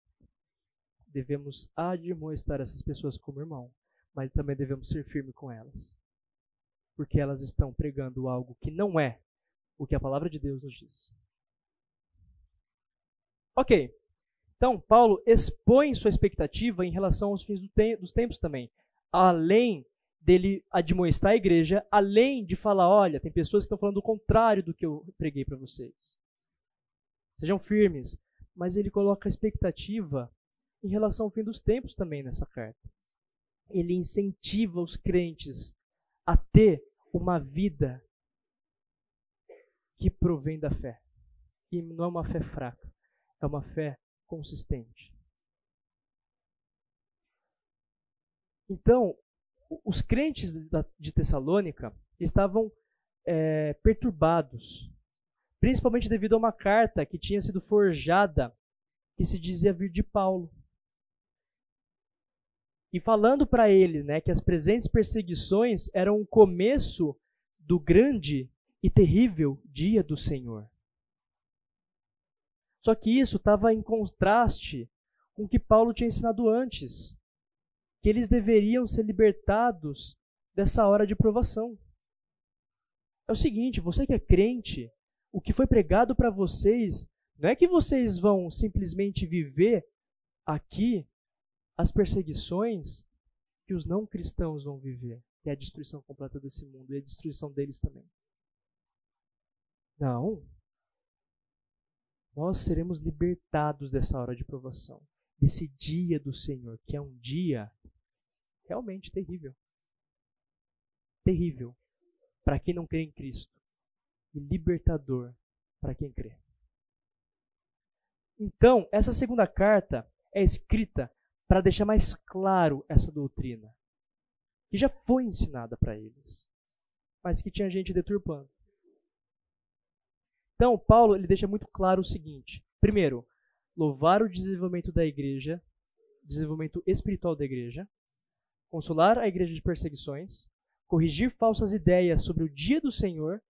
devemos admoestar essas pessoas como irmão, mas também devemos ser firme com elas. Porque elas estão pregando algo que não é o que a palavra de Deus nos diz. Ok. Então, Paulo expõe sua expectativa em relação aos fins do te dos tempos também. Além dele admoestar a igreja, além de falar, olha, tem pessoas que estão falando o contrário do que eu preguei para vocês. Sejam firmes. Mas ele coloca a expectativa em relação ao fim dos tempos também nessa carta. Ele incentiva os crentes a ter uma vida que provém da fé. E não é uma fé fraca, é uma fé consistente. Então, os crentes de Tessalônica estavam é, perturbados principalmente devido a uma carta que tinha sido forjada, que se dizia vir de Paulo. E falando para ele né, que as presentes perseguições eram o começo do grande e terrível dia do Senhor. Só que isso estava em contraste com o que Paulo tinha ensinado antes, que eles deveriam ser libertados dessa hora de provação. É o seguinte, você que é crente, o que foi pregado para vocês não é que vocês vão simplesmente viver aqui as perseguições que os não cristãos vão viver, que é a destruição completa desse mundo e a destruição deles também. Não. Nós seremos libertados dessa hora de provação, desse dia do Senhor, que é um dia realmente terrível. Terrível para quem não crê em Cristo e libertador para quem crê. Então, essa segunda carta é escrita para deixar mais claro essa doutrina, que já foi ensinada para eles, mas que tinha gente deturpando. Então, Paulo ele deixa muito claro o seguinte: primeiro, louvar o desenvolvimento da igreja, desenvolvimento espiritual da igreja, consolar a igreja de perseguições, corrigir falsas ideias sobre o dia do Senhor,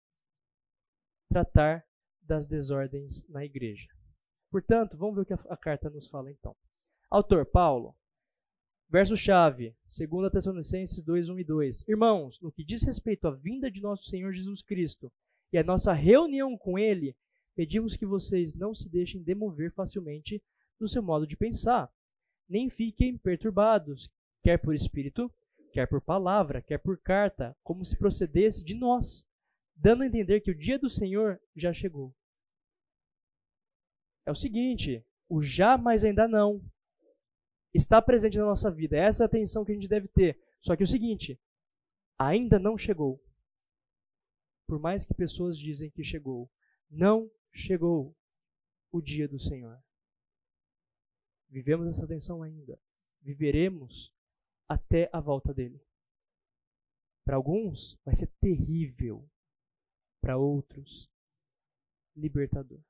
tratar das desordens na igreja. Portanto, vamos ver o que a, carta nos fala então. Autor Paulo. Verso-chave, 2 Tessalonicenses 2, 1 e 2. Irmãos, no que diz respeito à vinda de nosso Senhor Jesus Cristo e à nossa reunião com Ele, pedimos que vocês não se deixem demover facilmente do seu modo de pensar, nem fiquem perturbados, quer por espírito, quer por palavra, quer por carta, como se procedesse de nós, dando a entender que o dia do Senhor já chegou é o seguinte: o já, mas ainda não está presente na nossa vida. Essa é a atenção que a gente deve ter. Só que é o seguinte: ainda não chegou. Por mais que pessoas dizem que chegou, não chegou o dia do Senhor. Vivemos essa tensão ainda. Viveremos até a volta dele. Para alguns vai ser terrível, para outros, libertador.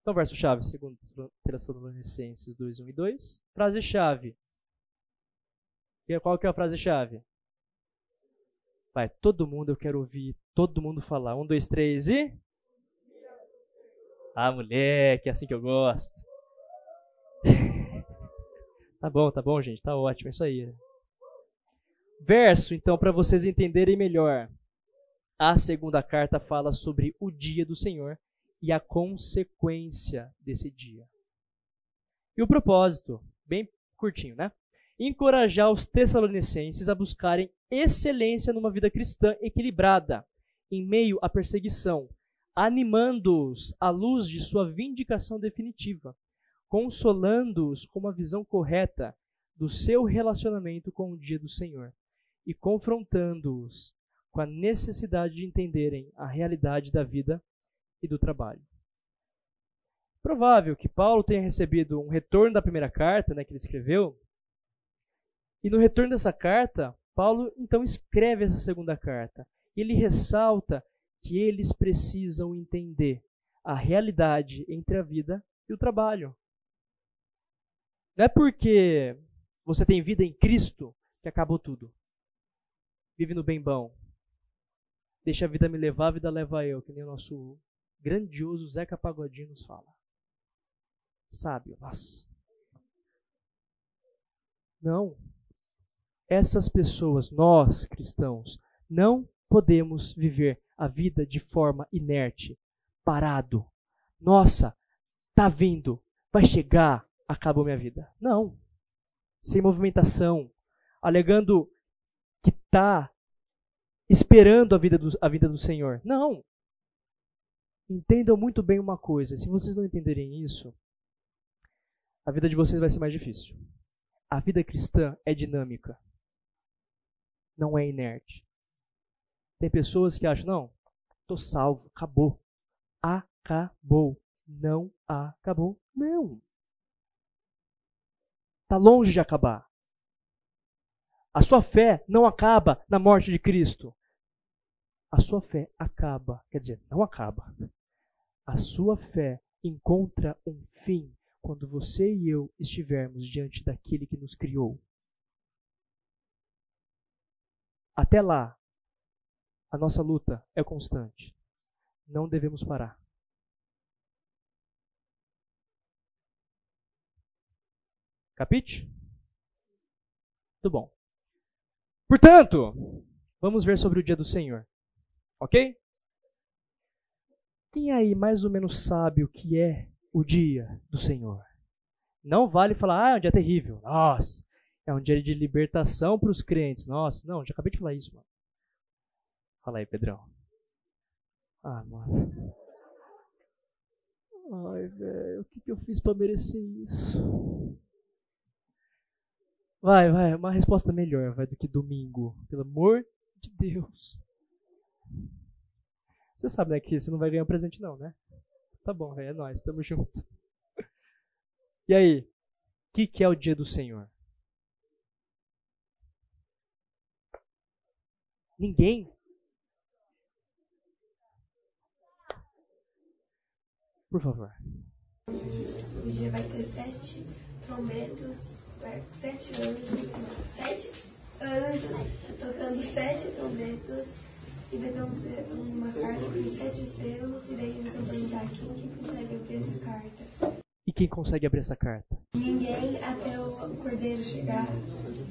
Então, verso-chave, segundo Tessalonicenses 2, 1 e 2. Frase-chave. Qual que é a frase-chave? Vai, todo mundo, eu quero ouvir todo mundo falar. Um, dois, três e... Ah, moleque, é assim que eu gosto. tá bom, tá bom, gente, tá ótimo, é isso aí. Verso, então, para vocês entenderem melhor. A segunda carta fala sobre o dia do Senhor e a consequência desse dia. E o propósito, bem curtinho, né? Encorajar os tessalonicenses a buscarem excelência numa vida cristã equilibrada, em meio à perseguição, animando-os à luz de sua vindicação definitiva, consolando-os com uma visão correta do seu relacionamento com o dia do Senhor e confrontando-os com a necessidade de entenderem a realidade da vida e do trabalho. Provável que Paulo tenha recebido um retorno da primeira carta né, que ele escreveu, e no retorno dessa carta, Paulo então escreve essa segunda carta. Ele ressalta que eles precisam entender a realidade entre a vida e o trabalho. Não é porque você tem vida em Cristo que acabou tudo. Vive no bem bom. Deixa a vida me levar, a vida leva eu, que nem o nosso grandioso Zeca Pagodinho nos fala. Sábio, nossa. Não. Essas pessoas, nós cristãos, não podemos viver a vida de forma inerte, parado. Nossa, tá vindo, vai chegar, acabou minha vida. Não. Sem movimentação, alegando que tá esperando a vida do, a vida do Senhor. Não. Entendam muito bem uma coisa: se vocês não entenderem isso, a vida de vocês vai ser mais difícil. A vida cristã é dinâmica, não é inerte. Tem pessoas que acham, não, estou salvo, acabou. Acabou. Não acabou. Não. Está longe de acabar. A sua fé não acaba na morte de Cristo. A sua fé acaba, quer dizer, não acaba. A sua fé encontra um fim quando você e eu estivermos diante daquele que nos criou. Até lá, a nossa luta é constante. Não devemos parar. Capite? Muito bom. Portanto, vamos ver sobre o dia do Senhor. Ok? Quem aí mais ou menos sabe o que é o dia do Senhor? Não vale falar, ah, é um dia terrível. Nossa, é um dia de libertação para os crentes. Nossa, não, já acabei de falar isso, mano. Fala aí, Pedrão. Ah, mano. Ai, velho, o que, que eu fiz para merecer isso? Vai, vai, uma resposta melhor, vai, do que domingo. Pelo amor de Deus. Você sabe, né, que você não vai ganhar um presente não, né? Tá bom, é nóis, tamo junto. E aí, o que, que é o dia do Senhor? Ninguém? Por favor. O dia vai ter sete trombetas, sete anjos, sete anjos tocando sete trombetas e vai ter uma carta com sete selos e daí eles vão perguntar quem que consegue abrir essa carta. E quem consegue abrir essa carta? Ninguém até o cordeiro chegar.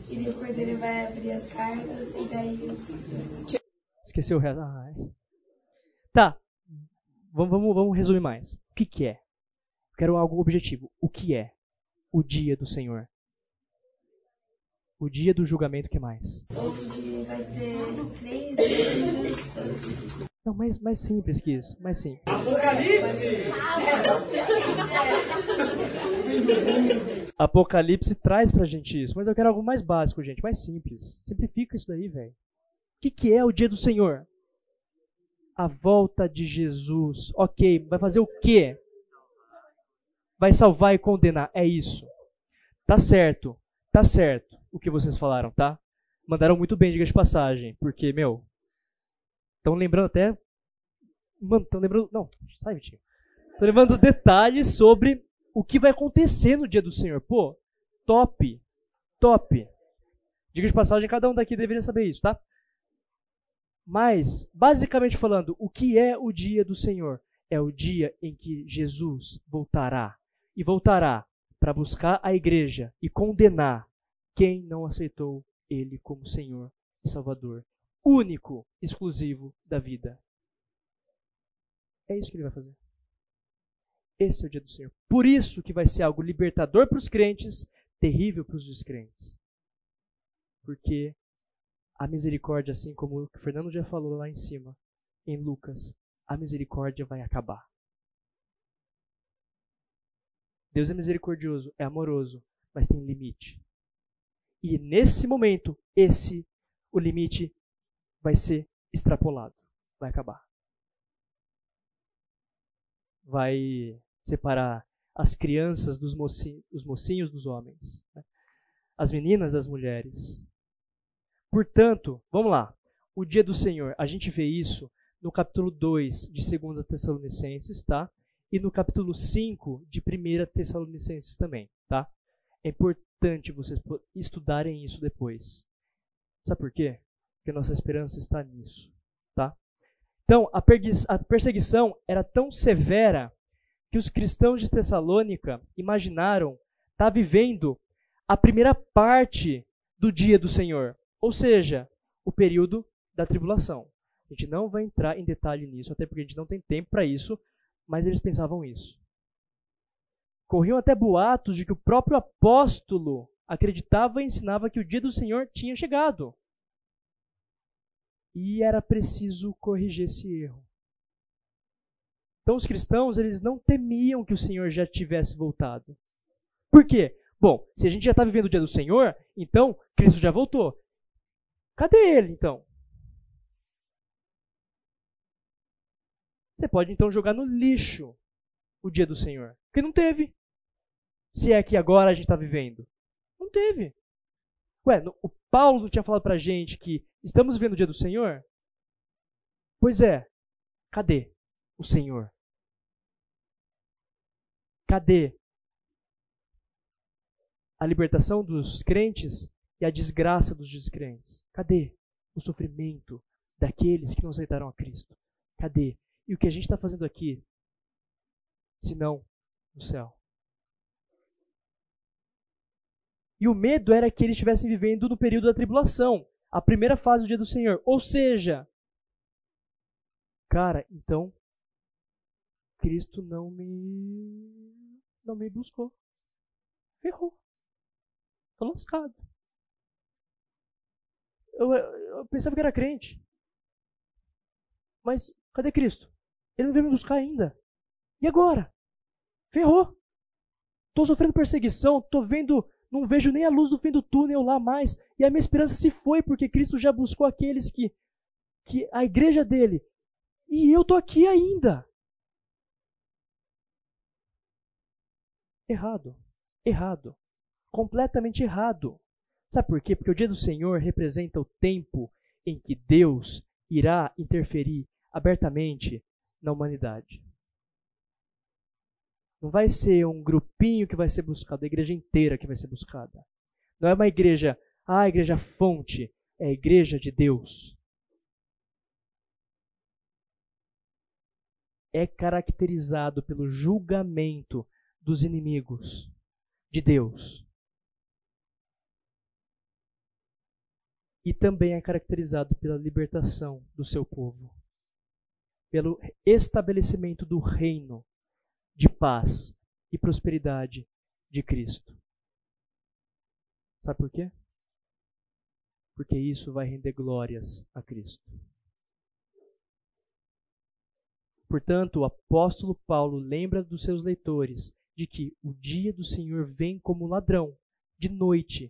E daí o cordeiro vai abrir as cartas e daí eu sei. Esqueceu o resto. Ah, tá. Vamos, vamos, vamos resumir mais. O que, que é? Quero algo objetivo. O que é o dia do Senhor? O dia do julgamento, que mais? Onde vai ter três anjos. Não, mais, mais simples que isso. Mais simples. Apocalipse! Apocalipse traz pra gente isso. Mas eu quero algo mais básico, gente. Mais simples. Simplifica isso daí, velho. O que, que é o dia do Senhor? A volta de Jesus. Ok, vai fazer o quê? Vai salvar e condenar. É isso. Tá certo. Tá certo o que vocês falaram, tá? Mandaram muito bem, diga de passagem. Porque, meu, Estão lembrando até. Mano, estão lembrando. Não, sai, Vitinho. Estão lembrando detalhes sobre o que vai acontecer no dia do Senhor. Pô, top. Top. Diga de passagem, cada um daqui deveria saber isso, tá? Mas, basicamente falando, o que é o dia do Senhor? É o dia em que Jesus voltará. E voltará para buscar a igreja e condenar quem não aceitou ele como Senhor e Salvador único, exclusivo da vida. É isso que ele vai fazer. Esse é o dia do Senhor. Por isso que vai ser algo libertador para os crentes, terrível para os descrentes. Porque a misericórdia, assim como o Fernando já falou lá em cima, em Lucas, a misericórdia vai acabar. Deus é misericordioso, é amoroso, mas tem limite. E nesse momento, esse o limite vai ser extrapolado, vai acabar. Vai separar as crianças dos mocinhos, os mocinhos dos homens, né? as meninas das mulheres. Portanto, vamos lá. O dia do Senhor, a gente vê isso no capítulo 2 de 2 Tessalonicenses, tá? E no capítulo 5 de 1 Tessalonicenses também, tá? É importante vocês estudarem isso depois. Sabe por quê? porque nossa esperança está nisso, tá? Então, a, a perseguição era tão severa que os cristãos de Tessalônica imaginaram estar tá vivendo a primeira parte do dia do Senhor, ou seja, o período da tribulação. A gente não vai entrar em detalhe nisso, até porque a gente não tem tempo para isso, mas eles pensavam isso. Corriam até boatos de que o próprio apóstolo acreditava e ensinava que o dia do Senhor tinha chegado. E era preciso corrigir esse erro. Então os cristãos, eles não temiam que o Senhor já tivesse voltado. Por quê? Bom, se a gente já está vivendo o dia do Senhor, então Cristo já voltou. Cadê ele, então? Você pode então jogar no lixo o dia do Senhor. Porque não teve. Se é que agora a gente está vivendo. Não teve. Ué, o Paulo tinha falado para a gente que estamos vivendo o dia do Senhor? Pois é. Cadê o Senhor? Cadê a libertação dos crentes e a desgraça dos descrentes? Cadê o sofrimento daqueles que não aceitaram a Cristo? Cadê? E o que a gente está fazendo aqui, se não no céu? E o medo era que eles estivessem vivendo no período da tribulação, a primeira fase do dia do Senhor. Ou seja, cara, então Cristo não me me buscou. ferrou. Tô lascado. Eu, eu, pensava que era crente. Mas cadê Cristo? Ele não veio me buscar ainda. E agora? Ferrou. Tô sofrendo perseguição, tô vendo, não vejo nem a luz do fim do túnel lá mais. E a minha esperança se foi, porque Cristo já buscou aqueles que, que a igreja dele. E eu tô aqui ainda. Errado. Errado. Completamente errado. Sabe por quê? Porque o dia do Senhor representa o tempo em que Deus irá interferir abertamente na humanidade. Não vai ser um grupinho que vai ser buscado, a igreja inteira que vai ser buscada. Não é uma igreja, ah, a igreja fonte, é a igreja de Deus. É caracterizado pelo julgamento dos inimigos de Deus. E também é caracterizado pela libertação do seu povo, pelo estabelecimento do reino de paz e prosperidade de Cristo. Sabe por quê? Porque isso vai render glórias a Cristo. Portanto, o apóstolo Paulo lembra dos seus leitores de que o dia do Senhor vem como ladrão, de noite,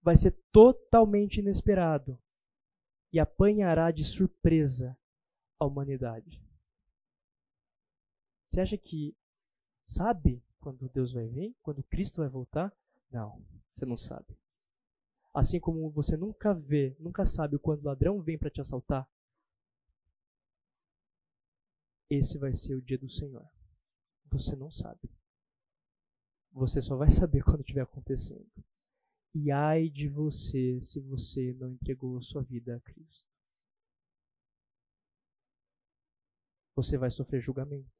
vai ser totalmente inesperado e apanhará de surpresa a humanidade. Você acha que sabe quando Deus vai vir? Quando Cristo vai voltar? Não, você não sabe. Assim como você nunca vê, nunca sabe quando o ladrão vem para te assaltar, esse vai ser o dia do Senhor. Você não sabe. Você só vai saber quando estiver acontecendo. E ai de você se você não entregou a sua vida a Cristo. Você vai sofrer julgamento.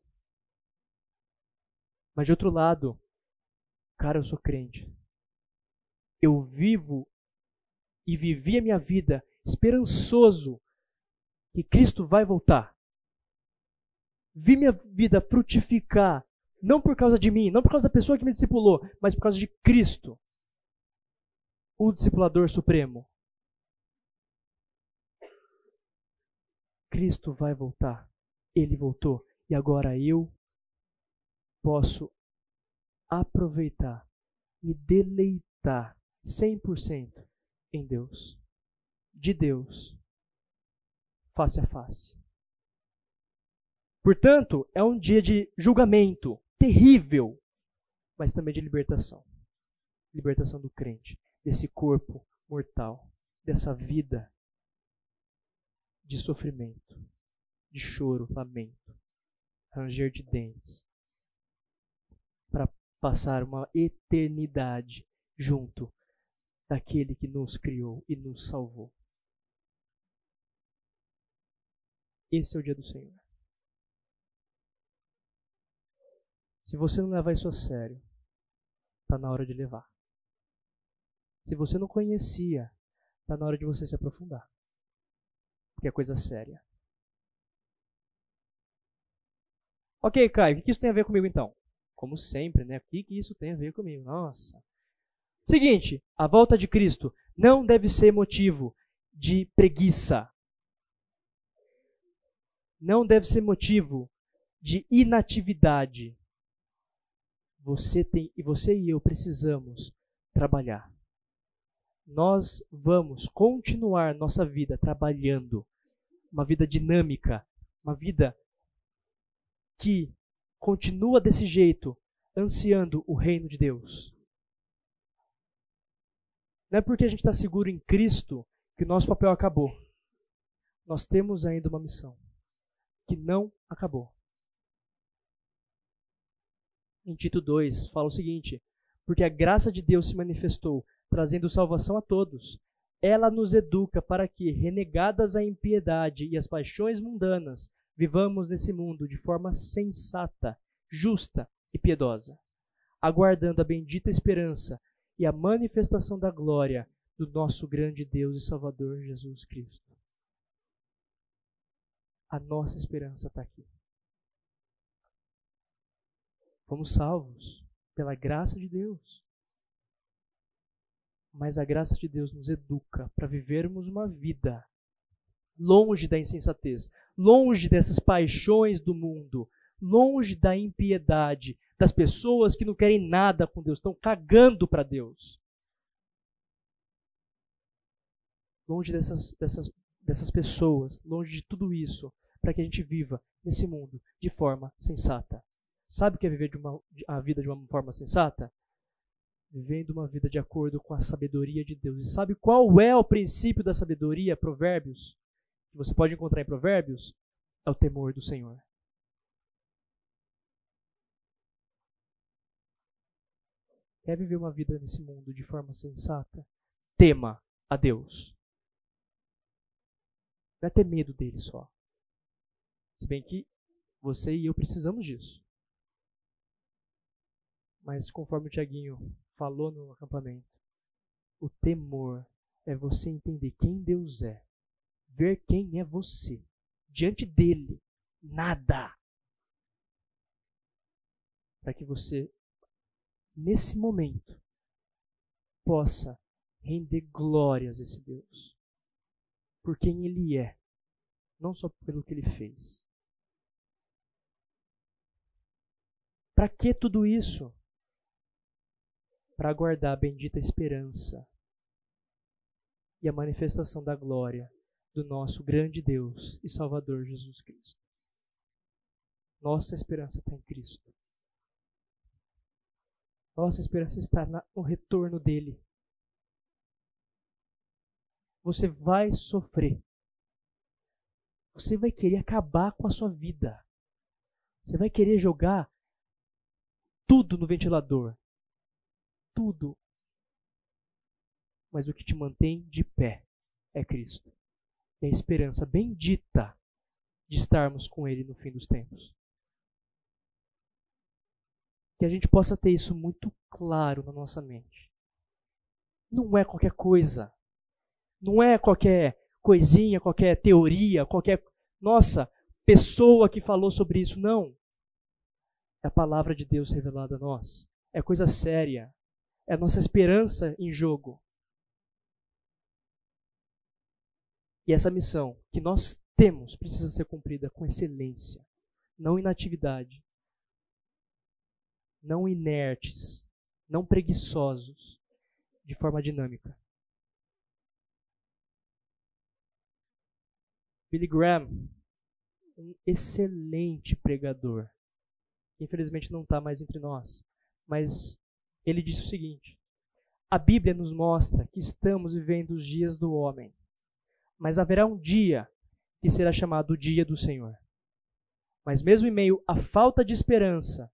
Mas de outro lado, cara, eu sou crente. Eu vivo e vivi a minha vida esperançoso que Cristo vai voltar. Vi minha vida frutificar, não por causa de mim, não por causa da pessoa que me discipulou, mas por causa de Cristo, o discipulador supremo. Cristo vai voltar. Ele voltou. E agora eu posso aproveitar e deleitar 100% em Deus, de Deus, face a face. Portanto, é um dia de julgamento terrível, mas também de libertação libertação do crente, desse corpo mortal, dessa vida de sofrimento, de choro, lamento, ranger de dentes, para passar uma eternidade junto daquele que nos criou e nos salvou. Esse é o dia do Senhor. Se você não levar isso a sério, está na hora de levar. Se você não conhecia, está na hora de você se aprofundar. Porque é coisa séria. Ok, Caio, o que isso tem a ver comigo então? Como sempre, né? O que isso tem a ver comigo? Nossa. Seguinte, a volta de Cristo não deve ser motivo de preguiça. Não deve ser motivo de inatividade. Você tem e você e eu precisamos trabalhar. Nós vamos continuar nossa vida trabalhando, uma vida dinâmica, uma vida que continua desse jeito, ansiando o reino de Deus. Não é porque a gente está seguro em Cristo que o nosso papel acabou. Nós temos ainda uma missão que não acabou. Em Tito 2 fala o seguinte: Porque a graça de Deus se manifestou, trazendo salvação a todos. Ela nos educa para que, renegadas a impiedade e as paixões mundanas, vivamos nesse mundo de forma sensata, justa e piedosa, aguardando a bendita esperança e a manifestação da glória do nosso grande Deus e Salvador Jesus Cristo. A nossa esperança está aqui. Fomos salvos pela graça de Deus. Mas a graça de Deus nos educa para vivermos uma vida longe da insensatez, longe dessas paixões do mundo, longe da impiedade, das pessoas que não querem nada com Deus, estão cagando para Deus. Longe dessas, dessas, dessas pessoas, longe de tudo isso, para que a gente viva nesse mundo de forma sensata. Sabe o que é viver uma, a vida de uma forma sensata? Vivendo uma vida de acordo com a sabedoria de Deus. E sabe qual é o princípio da sabedoria? Provérbios. Que você pode encontrar em Provérbios? É o temor do Senhor. Quer viver uma vida nesse mundo de forma sensata? Tema a Deus. Não é ter medo dele só. Se bem que você e eu precisamos disso. Mas conforme o Tiaguinho falou no acampamento, o temor é você entender quem Deus é, ver quem é você, diante dele, nada. Para que você, nesse momento, possa render glórias a esse Deus, por quem ele é, não só pelo que ele fez. Para que tudo isso? Para aguardar a bendita esperança e a manifestação da glória do nosso grande Deus e Salvador Jesus Cristo. Nossa esperança está em Cristo. Nossa esperança está no retorno dele. Você vai sofrer. Você vai querer acabar com a sua vida. Você vai querer jogar tudo no ventilador. Tudo. Mas o que te mantém de pé é Cristo. E a esperança bendita de estarmos com Ele no fim dos tempos. Que a gente possa ter isso muito claro na nossa mente. Não é qualquer coisa. Não é qualquer coisinha, qualquer teoria, qualquer. Nossa, pessoa que falou sobre isso. Não. É a palavra de Deus revelada a nós. É coisa séria. É a nossa esperança em jogo. E essa missão que nós temos precisa ser cumprida com excelência, não inatividade, não inertes, não preguiçosos, de forma dinâmica. Billy Graham, um excelente pregador, infelizmente não está mais entre nós. Mas ele disse o seguinte: A Bíblia nos mostra que estamos vivendo os dias do homem, mas haverá um dia que será chamado o dia do Senhor. Mas mesmo em meio à falta de esperança,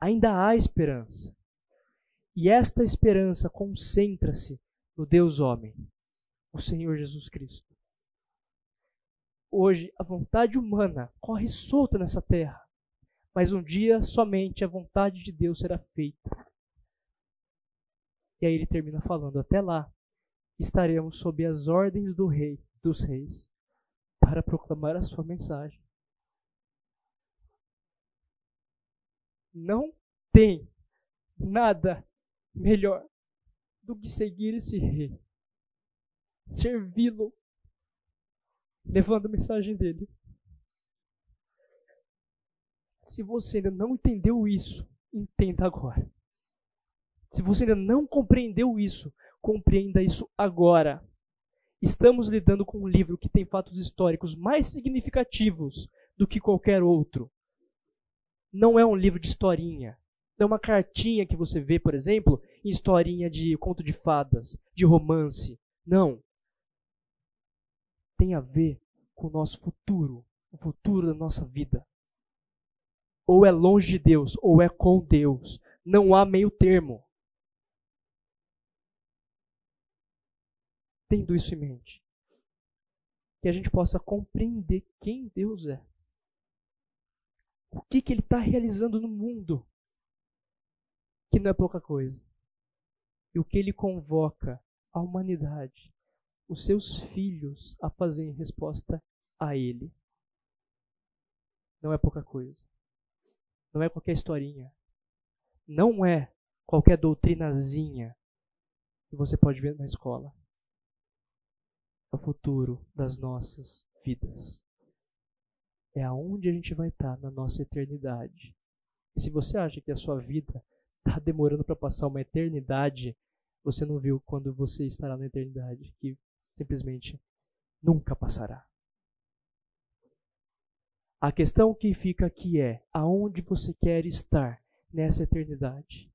ainda há esperança. E esta esperança concentra-se no Deus homem, o Senhor Jesus Cristo. Hoje, a vontade humana corre solta nessa terra mas um dia somente a vontade de Deus será feita. E aí ele termina falando: até lá estaremos sob as ordens do rei, dos reis, para proclamar a sua mensagem. Não tem nada melhor do que seguir esse rei, servi-lo, levando a mensagem dele. Se você ainda não entendeu isso, entenda agora. Se você ainda não compreendeu isso, compreenda isso agora. Estamos lidando com um livro que tem fatos históricos mais significativos do que qualquer outro. Não é um livro de historinha. Não é uma cartinha que você vê, por exemplo, em historinha de conto de fadas, de romance. Não. Tem a ver com o nosso futuro, o futuro da nossa vida ou é longe de Deus, ou é com Deus. Não há meio termo. Tendo isso em mente, que a gente possa compreender quem Deus é. O que, que Ele está realizando no mundo, que não é pouca coisa. E o que Ele convoca a humanidade, os seus filhos, a fazer em resposta a Ele. Não é pouca coisa. Não é qualquer historinha. Não é qualquer doutrinazinha. que você pode ver na escola. O futuro das nossas vidas. É aonde a gente vai estar na nossa eternidade. E se você acha que a sua vida está demorando para passar uma eternidade, você não viu quando você estará na eternidade, que simplesmente nunca passará. A questão que fica aqui é: aonde você quer estar nessa eternidade?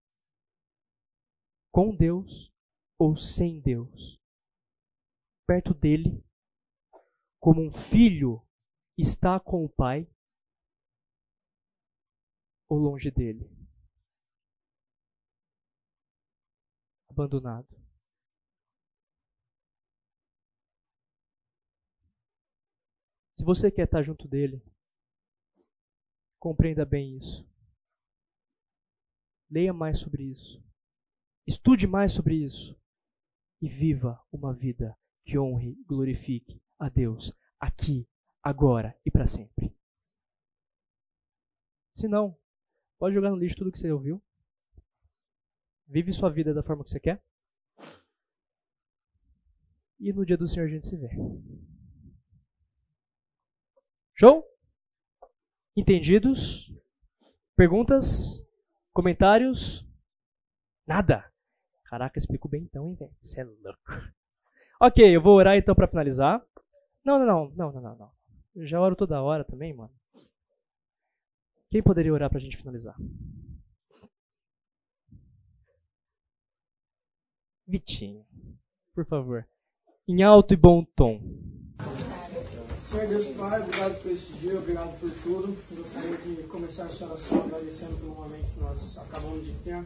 Com Deus ou sem Deus? Perto dele, como um filho está com o pai, ou longe dele? Abandonado. Se você quer estar junto dele, compreenda bem isso. Leia mais sobre isso. Estude mais sobre isso. E viva uma vida que honre glorifique a Deus aqui, agora e para sempre. Se não, pode jogar no lixo tudo que você ouviu. Vive sua vida da forma que você quer. E no dia do Senhor a gente se vê. Show? Entendidos? Perguntas? Comentários? Nada? Caraca, explico bem então, hein, velho? Você é louco. Ok, eu vou orar então para finalizar. Não, não, não, não, não, não. Eu já oro toda hora também, mano. Quem poderia orar pra gente finalizar? Vitinho, por favor. Em alto e bom tom. Senhor Deus Pai, obrigado por esse dia, obrigado por tudo. Gostaria de começar essa oração agradecendo pelo momento que nós acabamos de ter.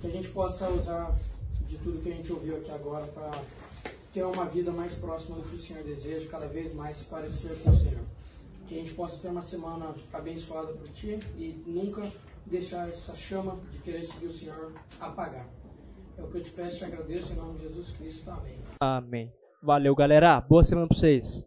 Que a gente possa usar de tudo que a gente ouviu aqui agora para ter uma vida mais próxima do que o Senhor deseja, cada vez mais se parecer com o Senhor. Que a gente possa ter uma semana abençoada por Ti e nunca deixar essa chama de querer seguir o Senhor apagar. É o que eu te peço e te agradeço em nome de Jesus Cristo. Amém. Amém. Valeu, galera. Boa semana pra vocês.